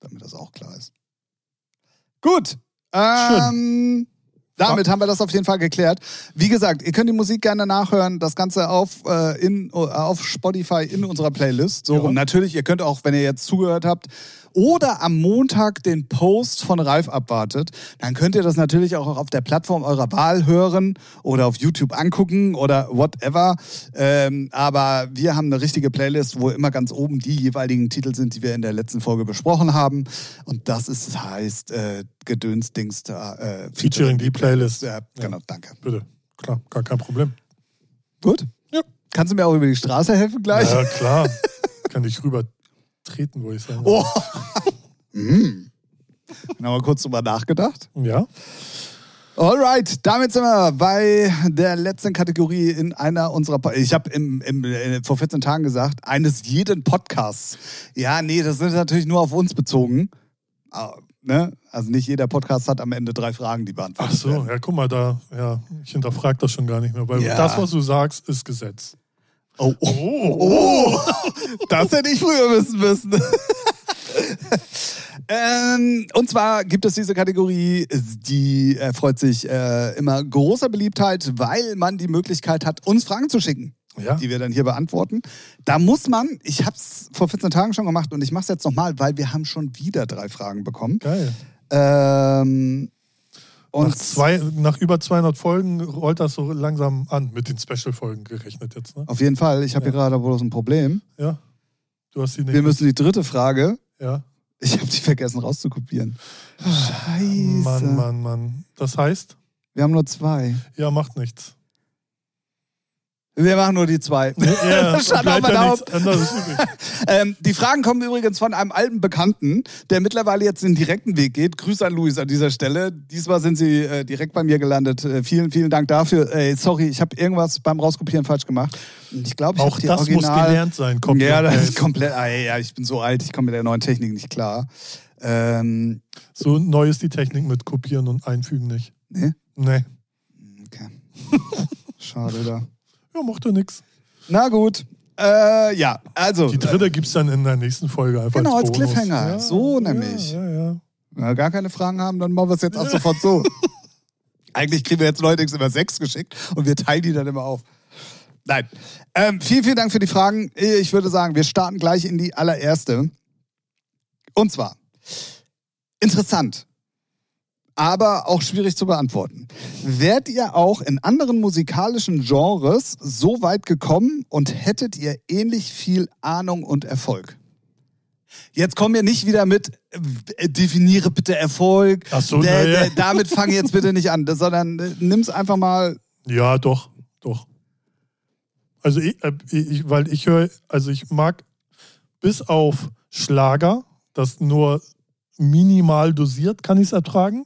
S1: damit das auch klar ist. Gut. Ähm, damit haben wir das auf jeden Fall geklärt. Wie gesagt, ihr könnt die Musik gerne nachhören. Das Ganze auf, äh, in, äh, auf Spotify in unserer Playlist. So,
S2: Ja.
S1: und natürlich, ihr könnt auch, wenn ihr jetzt zugehört habt, oder am Montag den Post von Ralf abwartet, dann könnt ihr das natürlich auch auf der Plattform eurer Wahl hören oder auf YouTube angucken oder whatever. Ähm, aber wir haben eine richtige Playlist, wo immer ganz oben die jeweiligen Titel sind, die wir in der letzten Folge besprochen haben. Und das ist, heißt äh, Gedönsdings äh,
S2: Featuring die Playlist.
S1: Ja, genau, danke.
S2: Bitte. Klar, gar kein Problem.
S1: Gut?
S2: Ja.
S1: Kannst du mir auch über die Straße helfen gleich?
S2: Ja, klar. Kann ich rüber treten, wo ich sagen.
S1: Oh. mm. Dann haben wir kurz drüber nachgedacht.
S2: Ja.
S1: Alright, damit sind wir bei der letzten Kategorie in einer unserer. Po ich habe äh, vor 14 Tagen gesagt, eines jeden Podcasts. Ja, nee, das ist natürlich nur auf uns bezogen. Ah, ne? Also nicht jeder Podcast hat am Ende drei Fragen, die
S2: Ach
S1: beantwortet
S2: so,
S1: werden.
S2: ja, guck mal, da, ja, ich hinterfrage das schon gar nicht mehr, weil
S1: Ja.
S2: das, was du sagst, ist Gesetz.
S1: Oh, oh,
S2: Oh,
S1: das hätte ich früher wissen müssen. Ähm, und zwar gibt es diese Kategorie, die erfreut sich äh, immer großer Beliebtheit, weil man die Möglichkeit hat, uns Fragen zu schicken.
S2: Ja.
S1: Die wir dann hier beantworten. Da muss man, ich habe es vor 14 Tagen schon gemacht und ich mache es jetzt nochmal, weil wir haben schon wieder drei Fragen bekommen.
S2: Geil.
S1: Ähm, und
S2: Nach, zwei, nach über 200 Folgen rollt das so langsam an, mit den Special-Folgen gerechnet jetzt. Ne?
S1: auf jeden Fall, ich habe
S2: Ja.
S1: hier gerade bloß ein Problem.
S2: Ja. Du hast die nicht.
S1: Wir müssen die dritte Frage,
S2: ja.
S1: ich habe die vergessen rauszukopieren. Scheiße.
S2: Mann, Mann, Mann. Das heißt,
S1: Wir haben nur zwei.
S2: ja, macht nichts.
S1: Wir machen nur die zwei.
S2: Ja, ja.
S1: Ähm, die Fragen kommen übrigens von einem alten Bekannten, der mittlerweile jetzt den direkten Weg geht. Grüße an Luis an dieser Stelle. Diesmal sind sie äh, direkt bei mir gelandet. Äh, vielen, vielen Dank dafür. Ey, sorry, ich habe irgendwas beim Rauskopieren falsch gemacht. Ich glaube, ich
S2: Auch das muss
S1: Original
S2: gelernt sein. Copy
S1: ja, das ist komplett. Ah, ja, ich bin so alt, ich komme mit der neuen Technik nicht klar. Ähm,
S2: So neu ist die Technik mit Kopieren und Einfügen nicht.
S1: nee?
S2: Nee.
S1: Okay. Schade da.
S2: Ja, macht doch nichts.
S1: Na gut. Äh, ja, also.
S2: Die dritte gibt es dann in der nächsten Folge einfach
S1: Genau, als
S2: als.
S1: Cliffhanger. So nämlich.
S2: Ja, ja, ja.
S1: Wenn wir gar keine Fragen haben, dann machen wir es jetzt ab sofort so. Eigentlich kriegen wir jetzt neuerdings immer sechs geschickt und wir teilen die dann immer auf. Nein. Ähm, vielen, vielen Dank für die Fragen. Ich würde sagen, wir starten gleich in die allererste. Und zwar, interessant, aber auch schwierig zu beantworten. Wärt ihr auch in anderen musikalischen Genres so weit gekommen und hättet ihr ähnlich viel Ahnung und Erfolg? Jetzt komm mir nicht wieder mit, äh, definiere bitte Erfolg.
S2: Ach so,
S1: Der-
S2: ja.
S1: der- damit fange jetzt bitte nicht an, sondern äh, nimm's einfach mal.
S2: Ja, doch, doch. Also ich, äh, ich weil ich höre, also ich mag bis auf Schlager, das nur minimal dosiert, kann ich es ertragen.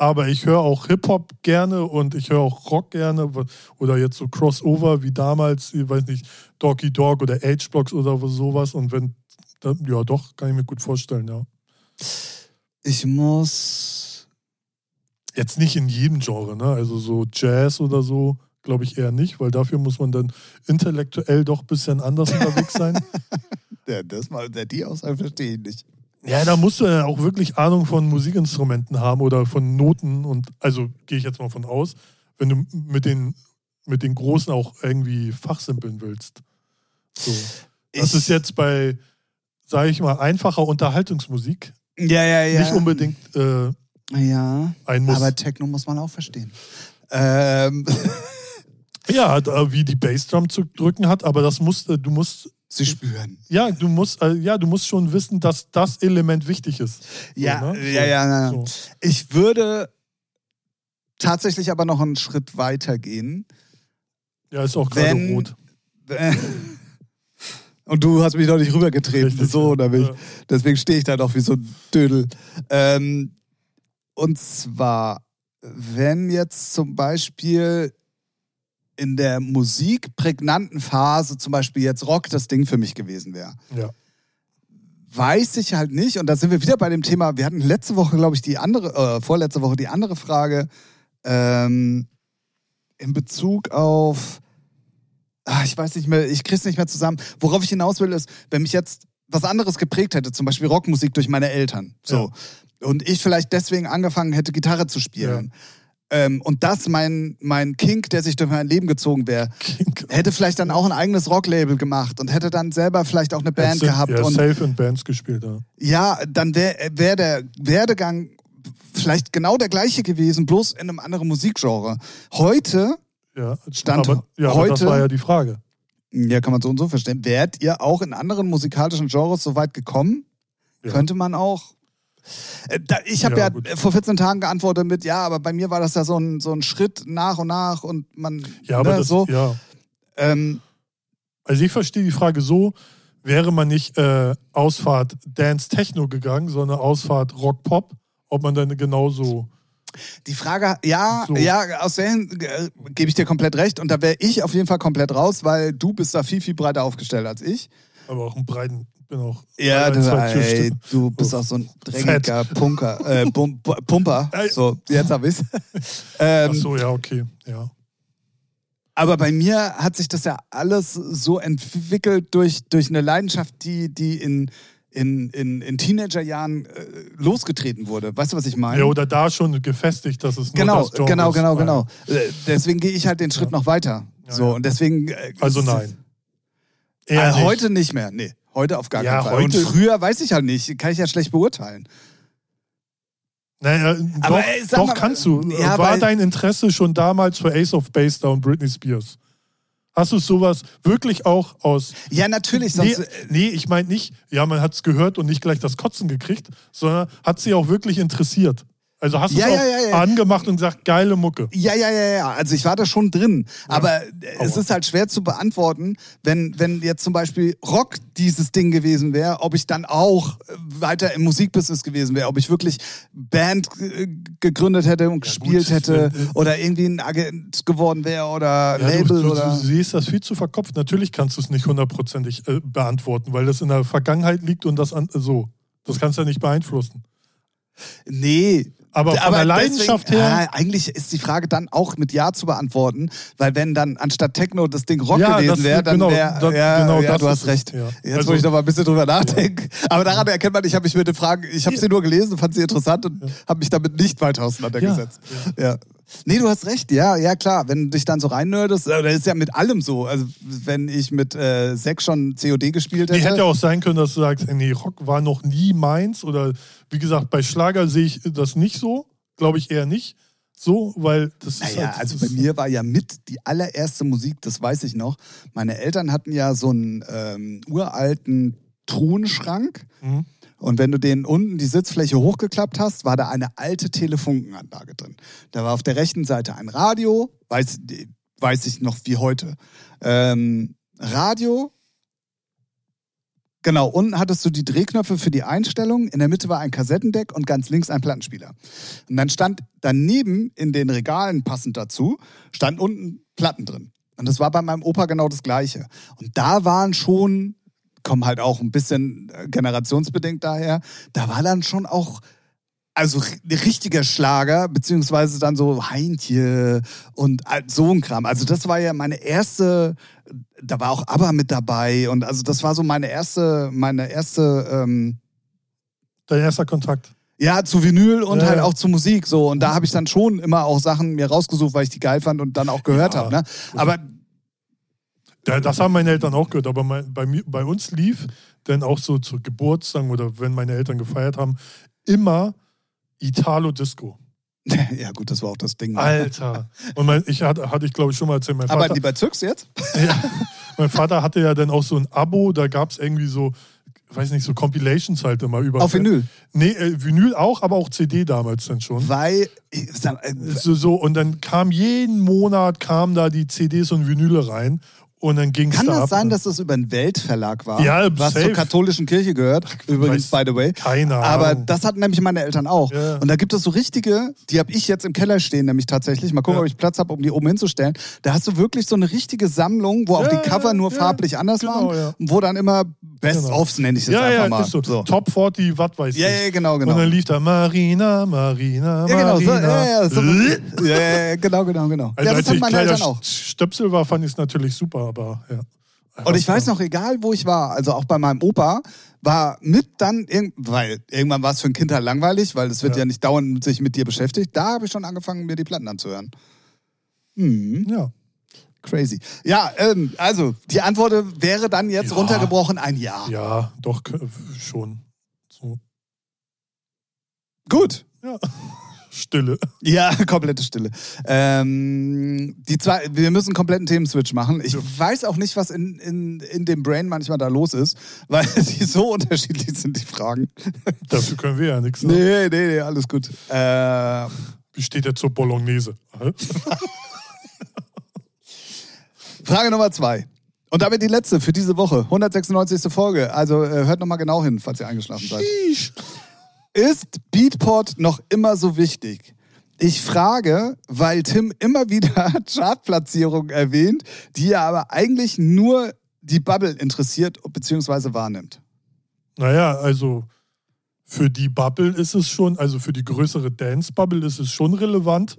S2: Aber ich höre auch Hip-Hop gerne und ich höre auch Rock gerne oder jetzt so Crossover wie damals, ich weiß nicht, Doggy Dog oder H-Blocks oder sowas. Und wenn, dann, ja doch, kann ich mir gut vorstellen, ja.
S1: Ich muss.
S2: Jetzt nicht in jedem Genre, ne? Also so Jazz oder so, glaube ich eher nicht, weil dafür muss man dann intellektuell doch ein bisschen anders unterwegs sein.
S1: Der, das mal, der die Aussage verstehe ich nicht.
S2: Ja, da musst du ja auch wirklich Ahnung von Musikinstrumenten haben oder von Noten und also gehe ich jetzt mal von aus, wenn du mit den, mit den Großen auch irgendwie fachsimpeln willst. So. Das
S1: Ich-
S2: ist jetzt bei, sage ich mal, einfacher Unterhaltungsmusik
S1: Ja, ja, ja.
S2: nicht unbedingt äh,
S1: Ja,
S2: ein Muss.
S1: aber Techno muss man auch verstehen. Ähm,
S2: ja, wie die Bassdrum zu drücken hat, aber das musst du musst
S1: sie spüren.
S2: Ja, du musst, äh, ja, du musst schon wissen, dass das Element wichtig ist. So,
S1: Ja,
S2: ne?
S1: ja, ja, ja.
S2: So.
S1: Ich würde tatsächlich aber noch einen Schritt weiter gehen.
S2: Ja, ist auch gerade rot.
S1: Und du hast mich noch nicht rübergetreten,
S2: Richtig,
S1: so nämlich.
S2: Ja.
S1: Deswegen stehe ich da noch wie so ein Dödel. Ähm, und zwar, wenn jetzt zum Beispiel in der musikprägnanten Phase zum Beispiel jetzt Rock das Ding für mich gewesen wäre.
S2: Ja.
S1: Weiß ich halt nicht. Und da sind wir wieder bei dem Thema. Wir hatten letzte Woche, glaube ich, die andere, äh, vorletzte Woche die andere Frage ähm, in Bezug auf, ah, ich weiß nicht mehr, ich krieg's nicht mehr zusammen. Worauf ich hinaus will, ist, wenn mich jetzt was anderes geprägt hätte, zum Beispiel Rockmusik durch meine Eltern, so, und ich vielleicht deswegen angefangen hätte, Gitarre zu spielen. Ähm, und das mein, mein Kink, der sich durch mein Leben gezogen wäre, hätte vielleicht dann auch ein eigenes Rocklabel gemacht und hätte dann selber vielleicht auch eine Band
S2: Hättest
S1: gehabt.
S2: Ja,
S1: und
S2: safe in Bands gespielt, ja.
S1: ja, dann wäre wär der Werdegang vielleicht genau der gleiche gewesen, bloß in einem anderen Musikgenre. Heute,
S2: ja.
S1: Stand
S2: aber, ja, aber das
S1: heute-
S2: war ja die Frage.
S1: ja, kann man so und so verstehen, wärt ihr auch in anderen musikalischen Genres so weit gekommen?
S2: Ja.
S1: Könnte man auch. Äh, ich habe ja,
S2: Ja,
S1: vor 14 Tagen geantwortet mit, ja, aber bei mir war das ja so ein, so ein Schritt nach und nach und man,
S2: Ja, aber
S1: ne,
S2: das,
S1: so.
S2: ja.
S1: Ähm,
S2: Also ich verstehe die Frage so, wäre man nicht äh, Ausfahrt Dance Techno gegangen, sondern Ausfahrt Rock Pop, ob man dann genauso.
S1: Die Frage, ja,
S2: So.
S1: ja, aus der Hin- äh, gebe ich dir komplett recht. Und da wäre ich auf jeden Fall komplett raus, weil du bist da viel, viel breiter aufgestellt als ich.
S2: Aber auch einen breiten, bin auch.
S1: Ja,
S2: zwei
S1: ey, du bist
S2: So
S1: auch so ein drängiger Punker, äh, Bum, Pumper. So, jetzt hab ich's.
S2: Ach
S1: ähm,
S2: so, ja, okay. Ja.
S1: aber bei mir hat sich das ja alles so entwickelt durch, durch eine Leidenschaft, die, die in, in, in, in Teenagerjahren äh, losgetreten wurde. Weißt du, was ich meine?
S2: Ja, oder da schon gefestigt, dass es nur
S1: genau,
S2: das Genre
S1: genau,
S2: ist.
S1: genau,
S2: Ja.
S1: genau. Äh, Deswegen gehe ich halt den Schritt noch weiter.
S2: Ja,
S1: so
S2: ja.
S1: und deswegen. Äh,
S2: Also
S1: ist-
S2: nein.
S1: Äh,
S2: Eher nicht.
S1: heute nicht mehr. Nee, heute auf gar
S2: Ja,
S1: keinen Fall. Und
S2: heute-
S1: früher weiß ich halt nicht, kann ich ja schlecht beurteilen.
S2: Naja,
S1: Aber,
S2: doch,
S1: ey, sag
S2: doch
S1: mal,
S2: kannst du.
S1: ja,
S2: War dein Interesse schon damals für Ace of Base da und Britney Spears? Hast du sowas wirklich auch aus.
S1: Ja, natürlich.
S2: Nee,
S1: äh,
S2: nee ich meine nicht, ja, man hat es gehört und nicht gleich das Kotzen gekriegt, sondern hat sie auch wirklich interessiert. Also hast du es
S1: ja,
S2: auch
S1: ja, ja.
S2: angemacht und gesagt, geile Mucke.
S1: Ja, ja, ja, ja. Also ich war da schon drin. Aber äh, es ist halt schwer zu beantworten, wenn, wenn jetzt zum Beispiel Rock dieses Ding gewesen wäre, ob ich dann auch äh, weiter im Musikbusiness gewesen wäre, ob ich wirklich Band äh, gegründet hätte und gespielt
S2: gut,
S1: hätte
S2: wenn-
S1: oder irgendwie ein Agent geworden wäre oder Label
S2: du, du,
S1: oder.
S2: du siehst das viel zu verkopft. Natürlich kannst du es nicht hundertprozentig äh, beantworten, weil das in der Vergangenheit liegt und das an, so. Das kannst du ja nicht beeinflussen.
S1: Nee.
S2: Aber von der Leidenschaft
S1: deswegen,
S2: her-
S1: Ah, eigentlich ist die Frage dann auch mit Ja zu beantworten, weil wenn dann anstatt Techno das Ding Rock
S2: Ja,
S1: gewesen wäre, dann
S2: genau,
S1: wäre. Ja,
S2: genau
S1: ja du hast recht.
S2: ja.
S1: Jetzt,
S2: Also-
S1: wo ich noch mal ein bisschen drüber nachdenke. Aber daran erkennt man, ich habe mich mit den Fragen, ich habe sie nur gelesen, fand sie interessant und habe mich damit nicht weiter auseinandergesetzt. Ja. Nee, du hast recht, ja, ja klar. Wenn du dich dann so reinnördest, äh, das ist ja mit allem so. Also wenn ich mit äh, Sex schon COD gespielt
S2: Nee,
S1: hätte.
S2: hätte ja auch sein können, dass du sagst, nee, Rock war noch nie meins. Oder wie gesagt, bei Schlager sehe ich das nicht so. Glaube ich eher nicht. So, weil das ist
S1: Naja,
S2: halt,
S1: also bei mir war ja mit die allererste Musik, das weiß ich noch. Meine Eltern hatten ja so einen ähm, uralten Truhenschrank.
S2: Mhm.
S1: Und wenn du den unten die Sitzfläche hochgeklappt hast, war da eine alte Telefunkenanlage drin. Da war auf der rechten Seite ein Radio, weiß, weiß ich noch wie heute. Ähm, Radio. Genau, unten hattest du die Drehknöpfe für die Einstellung, in der Mitte war ein Kassettendeck und ganz links ein Plattenspieler. Und dann stand daneben in den Regalen passend dazu, stand unten Platten drin. Und das war bei meinem Opa genau das Gleiche. Und da waren schon, kommen halt auch ein bisschen äh, generationsbedingt daher, da war dann schon auch, also ri- richtiger Schlager, beziehungsweise dann so Heintje und so ein Kram. Also das war ja meine erste, da war auch ABBA mit dabei und also das war so meine erste, meine erste, ähm,
S2: dein erster Kontakt.
S1: ja, zu Vinyl und
S2: Ja,
S1: halt
S2: ja.
S1: auch zu Musik so. Und da habe ich dann schon immer auch Sachen mir rausgesucht, weil ich die geil fand und dann auch gehört
S2: Ja.
S1: habe. Ne? Aber
S2: das haben meine Eltern auch gehört, aber bei, mir, bei uns lief dann auch so zu Geburtstagen oder wenn meine Eltern gefeiert haben, immer Italo Disco.
S1: ja gut, das war auch das Ding. ne?
S2: Alter. Und mein, ich hatte, hatte ich glaube ich schon mal erzählt, mein Vater,
S1: Aber die bei Züx jetzt?
S2: ja, mein Vater hatte ja dann auch so ein Abo, da gab es irgendwie so, weiß nicht, so Compilations halt immer über.
S1: Auf Vinyl.
S2: Nee, äh, Vinyl auch, aber auch CD damals dann schon.
S1: Weil, ich sag, äh,
S2: So, so, und dann kam jeden Monat kamen da die CDs und Vinyle rein und dann ging es
S1: kann
S2: da
S1: das
S2: ab.
S1: sein, dass das über einen Weltverlag war?
S2: Ja,
S1: Was
S2: safe.
S1: zur katholischen Kirche gehört, übrigens, by the way.
S2: Keine
S1: Aber
S2: Ahnung.
S1: das hatten nämlich meine Eltern auch.
S2: Ja.
S1: Und da gibt es so richtige, die habe ich jetzt im Keller stehen, nämlich tatsächlich. Mal gucken,
S2: Ja.
S1: ob ich Platz habe, um die oben hinzustellen. Da hast du wirklich so eine richtige Sammlung, wo auch
S2: Ja,
S1: die Cover nur
S2: ja,
S1: farblich anders
S2: genau,
S1: waren.
S2: ja.
S1: Und wo dann immer Best-ofs, nenne ich es jetzt
S2: ja,
S1: einfach
S2: ja,
S1: mal.
S2: ist so. Top 40, was weiß
S1: Ja,
S2: ich.
S1: ja, genau, genau.
S2: Und dann lief da Marina, Marina,
S1: Ja, genau, so,
S2: Marina.
S1: ja, ja, so, ja, ja, ja, genau, genau, genau.
S2: Also
S1: ja, das
S2: als ich
S1: meine
S2: kleiner
S1: Eltern auch.
S2: Stöpsel war, fand ich es natürlich super, aber ja.
S1: Und ich weiß noch, egal wo ich war, also auch bei meinem Opa, war mit dann, irg- weil irgendwann war es für ein Kind halt langweilig, weil es wird ja,
S2: Ja.
S1: nicht dauernd sich mit dir beschäftigt. Da habe ich schon angefangen, mir die Platten anzuhören. Hm,
S2: Ja.
S1: crazy. Ja, ähm, also die Antwort wäre dann jetzt
S2: Ja.
S1: runtergebrochen ein Ja.
S2: Ja, doch, schon. So.
S1: Gut.
S2: Ja. Stille.
S1: Ja, komplette Stille. Ähm, die zwei, wir müssen einen kompletten Themenswitch machen. Ich
S2: Ja.
S1: weiß auch nicht, was in, in, in dem Brain manchmal da los ist, weil die so unterschiedlich sind, die Fragen.
S2: Dafür können wir ja nichts. Ne?
S1: Nee, nee, nee, alles gut. Äh,
S2: Wie steht der zur Bolognese?
S1: Frage Nummer zwei. Und damit die letzte für diese Woche. 196. Folge. Also äh, hört nochmal genau hin, falls ihr eingeschlafen seid.
S2: Sheesh.
S1: Ist Beatport noch immer so wichtig? Ich frage, weil Tim immer wieder Chartplatzierungen erwähnt, die er aber eigentlich nur die Bubble interessiert bzw. wahrnimmt.
S2: Naja, also für die Bubble ist es schon, also für die größere Dance-Bubble ist es schon relevant.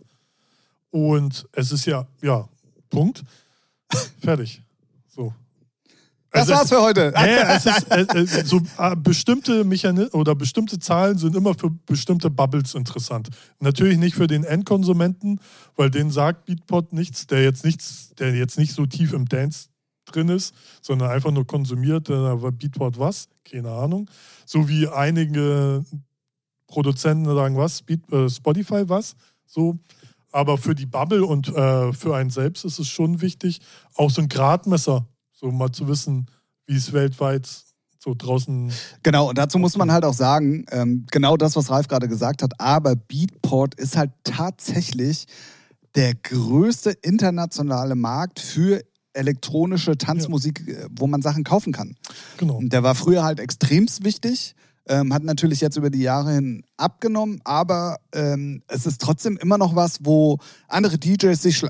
S2: Und es ist ja, ja, Punkt. Fertig.
S1: Das
S2: Also
S1: war's für heute.
S2: Nee, es ist, äh, äh, so, äh, bestimmte Mechanismen oder bestimmte Zahlen sind immer für bestimmte Bubbles interessant. Natürlich nicht für den Endkonsumenten, weil den sagt Beatport nichts, der jetzt nichts, der jetzt nicht so tief im Dance drin ist, sondern einfach nur konsumiert, war Beatport was? Keine Ahnung. So wie einige Produzenten sagen, was? Spotify was? So. Aber für die Bubble und äh, für einen selbst ist es schon wichtig, auch so ein Gradmesser, so mal zu wissen, wie es weltweit so draußen.
S1: Genau, und dazu muss man halt auch sagen, ähm, genau das, was Ralf gerade gesagt hat, aber Beatport ist halt tatsächlich der größte internationale Markt für elektronische Tanzmusik, äh, wo man Sachen kaufen kann.
S2: Genau.
S1: Und der war früher halt extremst wichtig, ähm, hat natürlich jetzt über die Jahre hin abgenommen, aber ähm, es ist trotzdem immer noch was, wo andere DJs sich äh,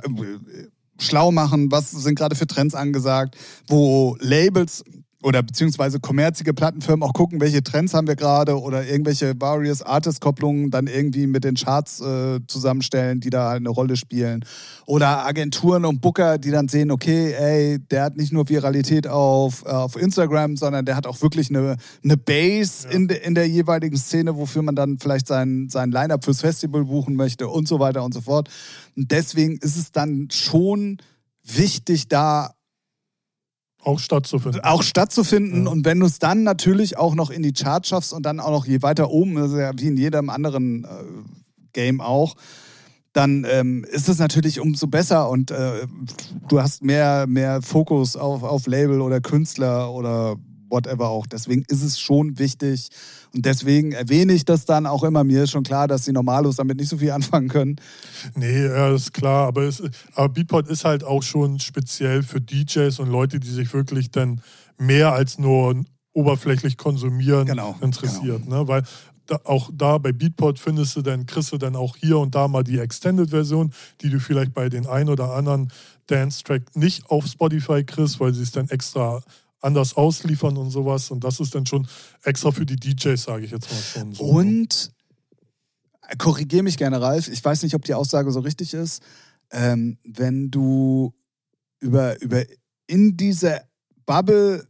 S1: schlau machen, was sind gerade für Trends angesagt, wo Labels oder beziehungsweise kommerzige Plattenfirmen auch gucken, welche Trends haben wir gerade oder irgendwelche Various Artist-Kopplungen dann irgendwie mit den Charts äh, zusammenstellen, die da halt eine Rolle spielen. Oder Agenturen und Booker, die dann sehen, okay, ey, der hat nicht nur Viralität auf, äh, auf Instagram, sondern der hat auch wirklich eine, eine Base
S2: Ja.
S1: in, de, in der jeweiligen Szene, wofür man dann vielleicht sein, sein Line-Up fürs Festival buchen möchte und so weiter und so fort. Und deswegen ist es dann schon wichtig, da
S2: Auch stattzufinden.
S1: auch stattzufinden.
S2: Ja.
S1: Und wenn du es dann natürlich auch noch in die Charts schaffst und dann auch noch je weiter oben, das ist ja wie in jedem anderen äh, Game auch, dann ähm, ist es natürlich umso besser und äh, du hast mehr, mehr Fokus auf, auf Label oder Künstler oder whatever auch. Deswegen ist es schon wichtig und deswegen erwähne ich das dann auch immer. Mir ist schon klar, dass die Normalos damit nicht so viel anfangen können.
S2: Nee, ja, ist klar, aber, es, aber Beatport ist halt auch schon speziell für DJs und Leute, die sich wirklich dann mehr als nur oberflächlich konsumieren
S1: Genau,
S2: interessiert. Ne? Weil da, auch da bei Beatport findest du dann, kriegst du dann auch hier und da mal die Extended-Version, die du vielleicht bei den ein oder anderen Dance-Track nicht auf Spotify kriegst, weil sie es dann extra anders ausliefern und sowas. Und das ist dann schon extra für die DJs, sage ich jetzt mal schon. So.
S1: Und korrigiere mich gerne, Ralf. Ich weiß nicht, ob die Aussage so richtig ist. Ähm, wenn du über, über in dieser Bubble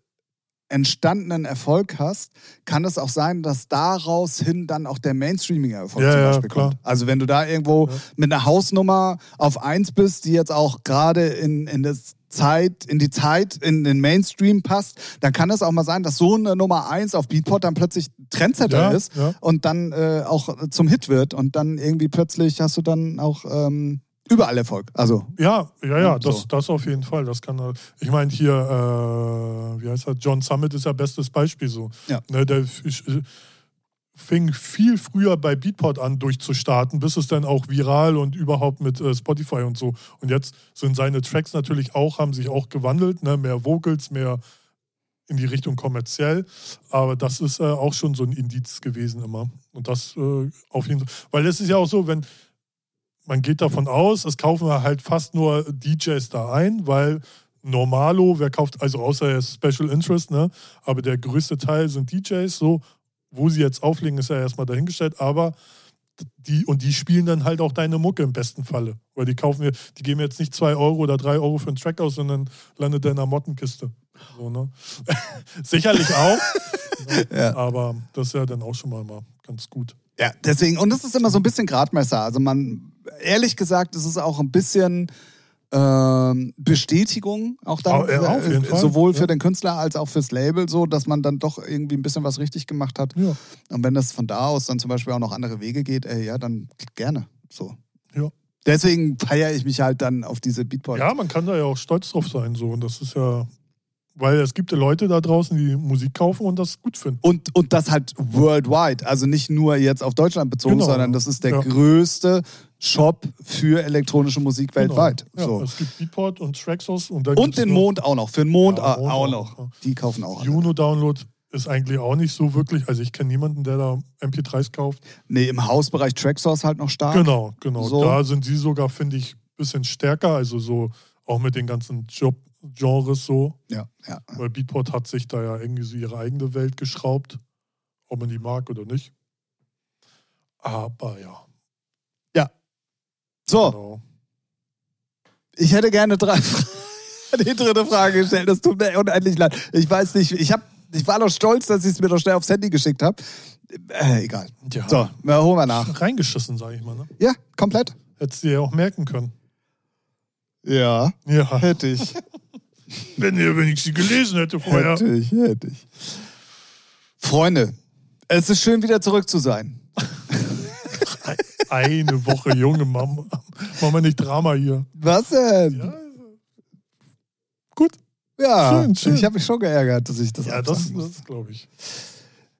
S1: entstandenen Erfolg hast, kann es auch sein, dass daraus hin dann auch der Mainstreaming-Erfolg
S2: Ja,
S1: zum
S2: ja,
S1: Beispiel
S2: klar.
S1: kommt. Also wenn du da irgendwo
S2: Ja.
S1: mit einer Hausnummer auf eins bist, die jetzt auch gerade in, in das Zeit, in die Zeit, in den Mainstream passt, dann kann es auch mal sein, dass so eine Nummer eins auf Beatport dann plötzlich Trendsetter
S2: Ja,
S1: ist
S2: ja.
S1: und dann äh, auch zum Hit wird und dann irgendwie plötzlich hast du dann auch ähm, überall Erfolg. Also
S2: Ja, ja, ja, das,
S1: so.
S2: das auf jeden Fall. Das kann. Ich meine, hier, äh, wie heißt er? John Summit ist ja bestes Beispiel so.
S1: Ja.
S2: Ne, der äh, fing viel früher bei Beatport an durchzustarten, bis es dann auch viral und überhaupt mit äh, Spotify und so. Und jetzt sind seine Tracks natürlich auch, haben sich auch gewandelt, ne? mehr Vocals, mehr in die Richtung kommerziell. Aber das ist äh, auch schon so ein Indiz gewesen immer. Und das äh, auf jeden Fall. Weil es ist ja auch so, wenn man geht davon aus, es kaufen halt fast nur DJs da ein, weil Normalo, wer kauft, also außer er Special Interest, ne? Aber der größte Teil sind DJs, so, wo sie jetzt auflegen, ist ja erstmal dahingestellt, aber die, und die spielen dann halt auch deine Mucke im besten Falle. Weil die kaufen wir, die geben jetzt nicht zwei Euro oder drei Euro für einen Track aus, sondern landet der in einer Mottenkiste. So, ne? Sicherlich auch. ne?
S1: Ja.
S2: Aber das ist ja dann auch schon mal, mal ganz gut.
S1: Ja, deswegen, und es ist immer so ein bisschen Gradmesser. Also man, ehrlich gesagt, es ist auch ein bisschen ähm, Bestätigung, auch dann,
S2: ja,
S1: äh,
S2: Fall.
S1: sowohl für
S2: Ja.
S1: den Künstler als auch fürs Label, so, dass man dann doch irgendwie ein bisschen was richtig gemacht hat.
S2: Ja.
S1: Und wenn das von da aus dann zum Beispiel auch noch andere Wege geht, ey, ja, dann gerne. So.
S2: Ja.
S1: Deswegen feiere ich mich halt dann auf diese Beatport.
S2: Ja, man kann da ja auch stolz drauf sein. So. Und das ist ja, weil es gibt ja Leute da draußen, die Musik kaufen und das gut finden.
S1: Und, und das halt worldwide, also nicht nur jetzt auf Deutschland bezogen,
S2: Genau.
S1: sondern das ist der
S2: Ja.
S1: größte Shop für elektronische Musik weltweit.
S2: Genau. Ja,
S1: So.
S2: Es gibt Beatport und Traxos und,
S1: Und den Mond auch noch. Für den Mond,
S2: Ja,
S1: auch,
S2: Mond
S1: auch noch.
S2: ja.
S1: Die kaufen auch. alle.
S2: Juno Download ist eigentlich auch nicht so wirklich. Also ich kenne niemanden, der da MP3s kauft.
S1: Nee, im Hausbereich Tracksource halt noch stark.
S2: Genau, genau.
S1: So.
S2: Da sind sie sogar, finde ich, ein bisschen stärker. Also so auch mit den ganzen Job Genres so.
S1: Ja, ja.
S2: Weil Beatport hat sich da ja irgendwie so ihre eigene Welt geschraubt. Ob man die mag oder nicht. Aber ja.
S1: So,
S2: Genau.
S1: ich hätte gerne drei Fragen. die dritte Frage gestellt. Das tut mir unendlich leid. Ich weiß nicht, ich, hab, ich war doch stolz, dass ich es mir doch schnell aufs Handy geschickt habe. Äh, egal.
S2: Ja.
S1: So, na, holen wir nach.
S2: Reingeschissen, sag ich mal. Ne?
S1: Ja, komplett.
S2: Hättest du ja auch merken können.
S1: Ja,
S2: Ja.
S1: hätte ich.
S2: Wenn, ihr, wenn ich sie gelesen hätte vorher.
S1: Hätte ich, hätte ich. Freunde, es ist schön, wieder zurück zu sein.
S2: Eine Woche, junge Mama. Machen wir nicht Drama hier.
S1: Was denn?
S2: Ja, gut.
S1: Ja,
S2: Schön, schön.
S1: ich habe mich schon geärgert, dass ich das
S2: Ja, das, das glaube ich.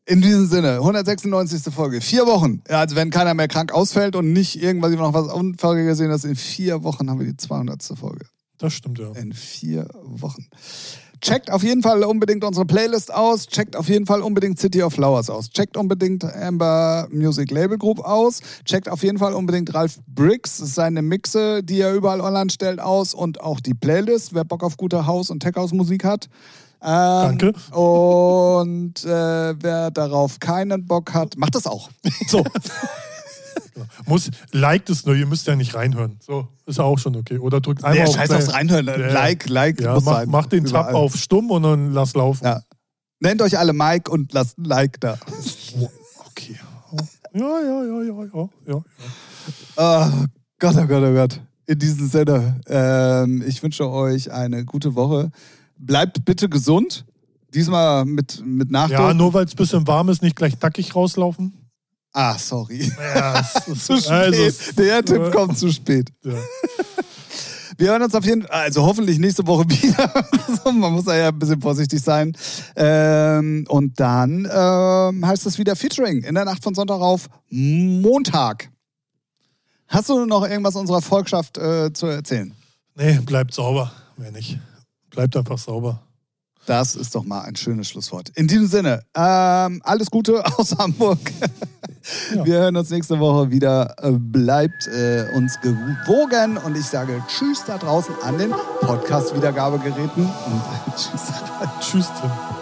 S1: In diesem Sinne, 196. Folge. Vier Wochen. Also wenn keiner mehr krank ausfällt und nicht irgendwas noch was Unfall gesehen hast, in vier Wochen haben wir die 200. Folge.
S2: Das stimmt, ja.
S1: In vier Wochen. Checkt auf jeden Fall unbedingt unsere Playlist aus. Checkt auf jeden Fall unbedingt City of Flowers aus. Checkt unbedingt Amber Music Label Group aus. Checkt auf jeden Fall unbedingt Ralph Briggs, seine Mixe, die er überall online stellt, aus. Und auch die Playlist, wer Bock auf gute House- und Tech-House-Musik hat. Ähm,
S2: Danke.
S1: Und äh, wer darauf keinen Bock hat, macht das auch. So.
S2: Muss, liked es nur, ihr müsst ja nicht reinhören. So, ist ja auch schon okay. Oder drückt einmal
S1: Nee,
S2: auf
S1: scheiß aufs Reinhören.
S2: Ja.
S1: Like, like
S2: Ja,
S1: muss
S2: mach,
S1: sein.
S2: mach den Tab auf stumm und dann lass laufen.
S1: Ja. Nennt euch alle Mike und lasst ein Like da.
S2: Okay. Ja, ja, ja, ja, ja, ja.
S1: Oh Gott, oh Gott, oh Gott. In diesem Sinne, ähm, ich wünsche euch eine gute Woche. Bleibt bitte gesund. Diesmal mit, mit Nachdruck.
S2: Ja, nur weil es ein bisschen warm ist, nicht gleich nackig rauslaufen.
S1: Ah, sorry.
S2: Ja,
S1: Zu spät.
S2: Also,
S1: Der Tipp kommt zu spät.
S2: Ja.
S1: Wir hören uns auf jeden Fall, also hoffentlich nächste Woche wieder. Also Man muss da ja ein bisschen vorsichtig sein. Ähm, und dann ähm, heißt es wieder Featuring in der Nacht von Sonntag auf Montag. Hast du noch irgendwas unserer Volkschaft äh, zu erzählen?
S2: Nee, bleibt sauber. Mehr nicht. Bleibt einfach sauber.
S1: Das ist doch mal ein schönes Schlusswort. In diesem Sinne, ähm, alles Gute aus Hamburg.
S2: Ja.
S1: Wir hören uns nächste Woche wieder. Äh, Bleibt äh, uns gewogen und ich sage Tschüss da draußen an den Podcast-Wiedergabegeräten Tschüss.
S2: Tschüss, Tim.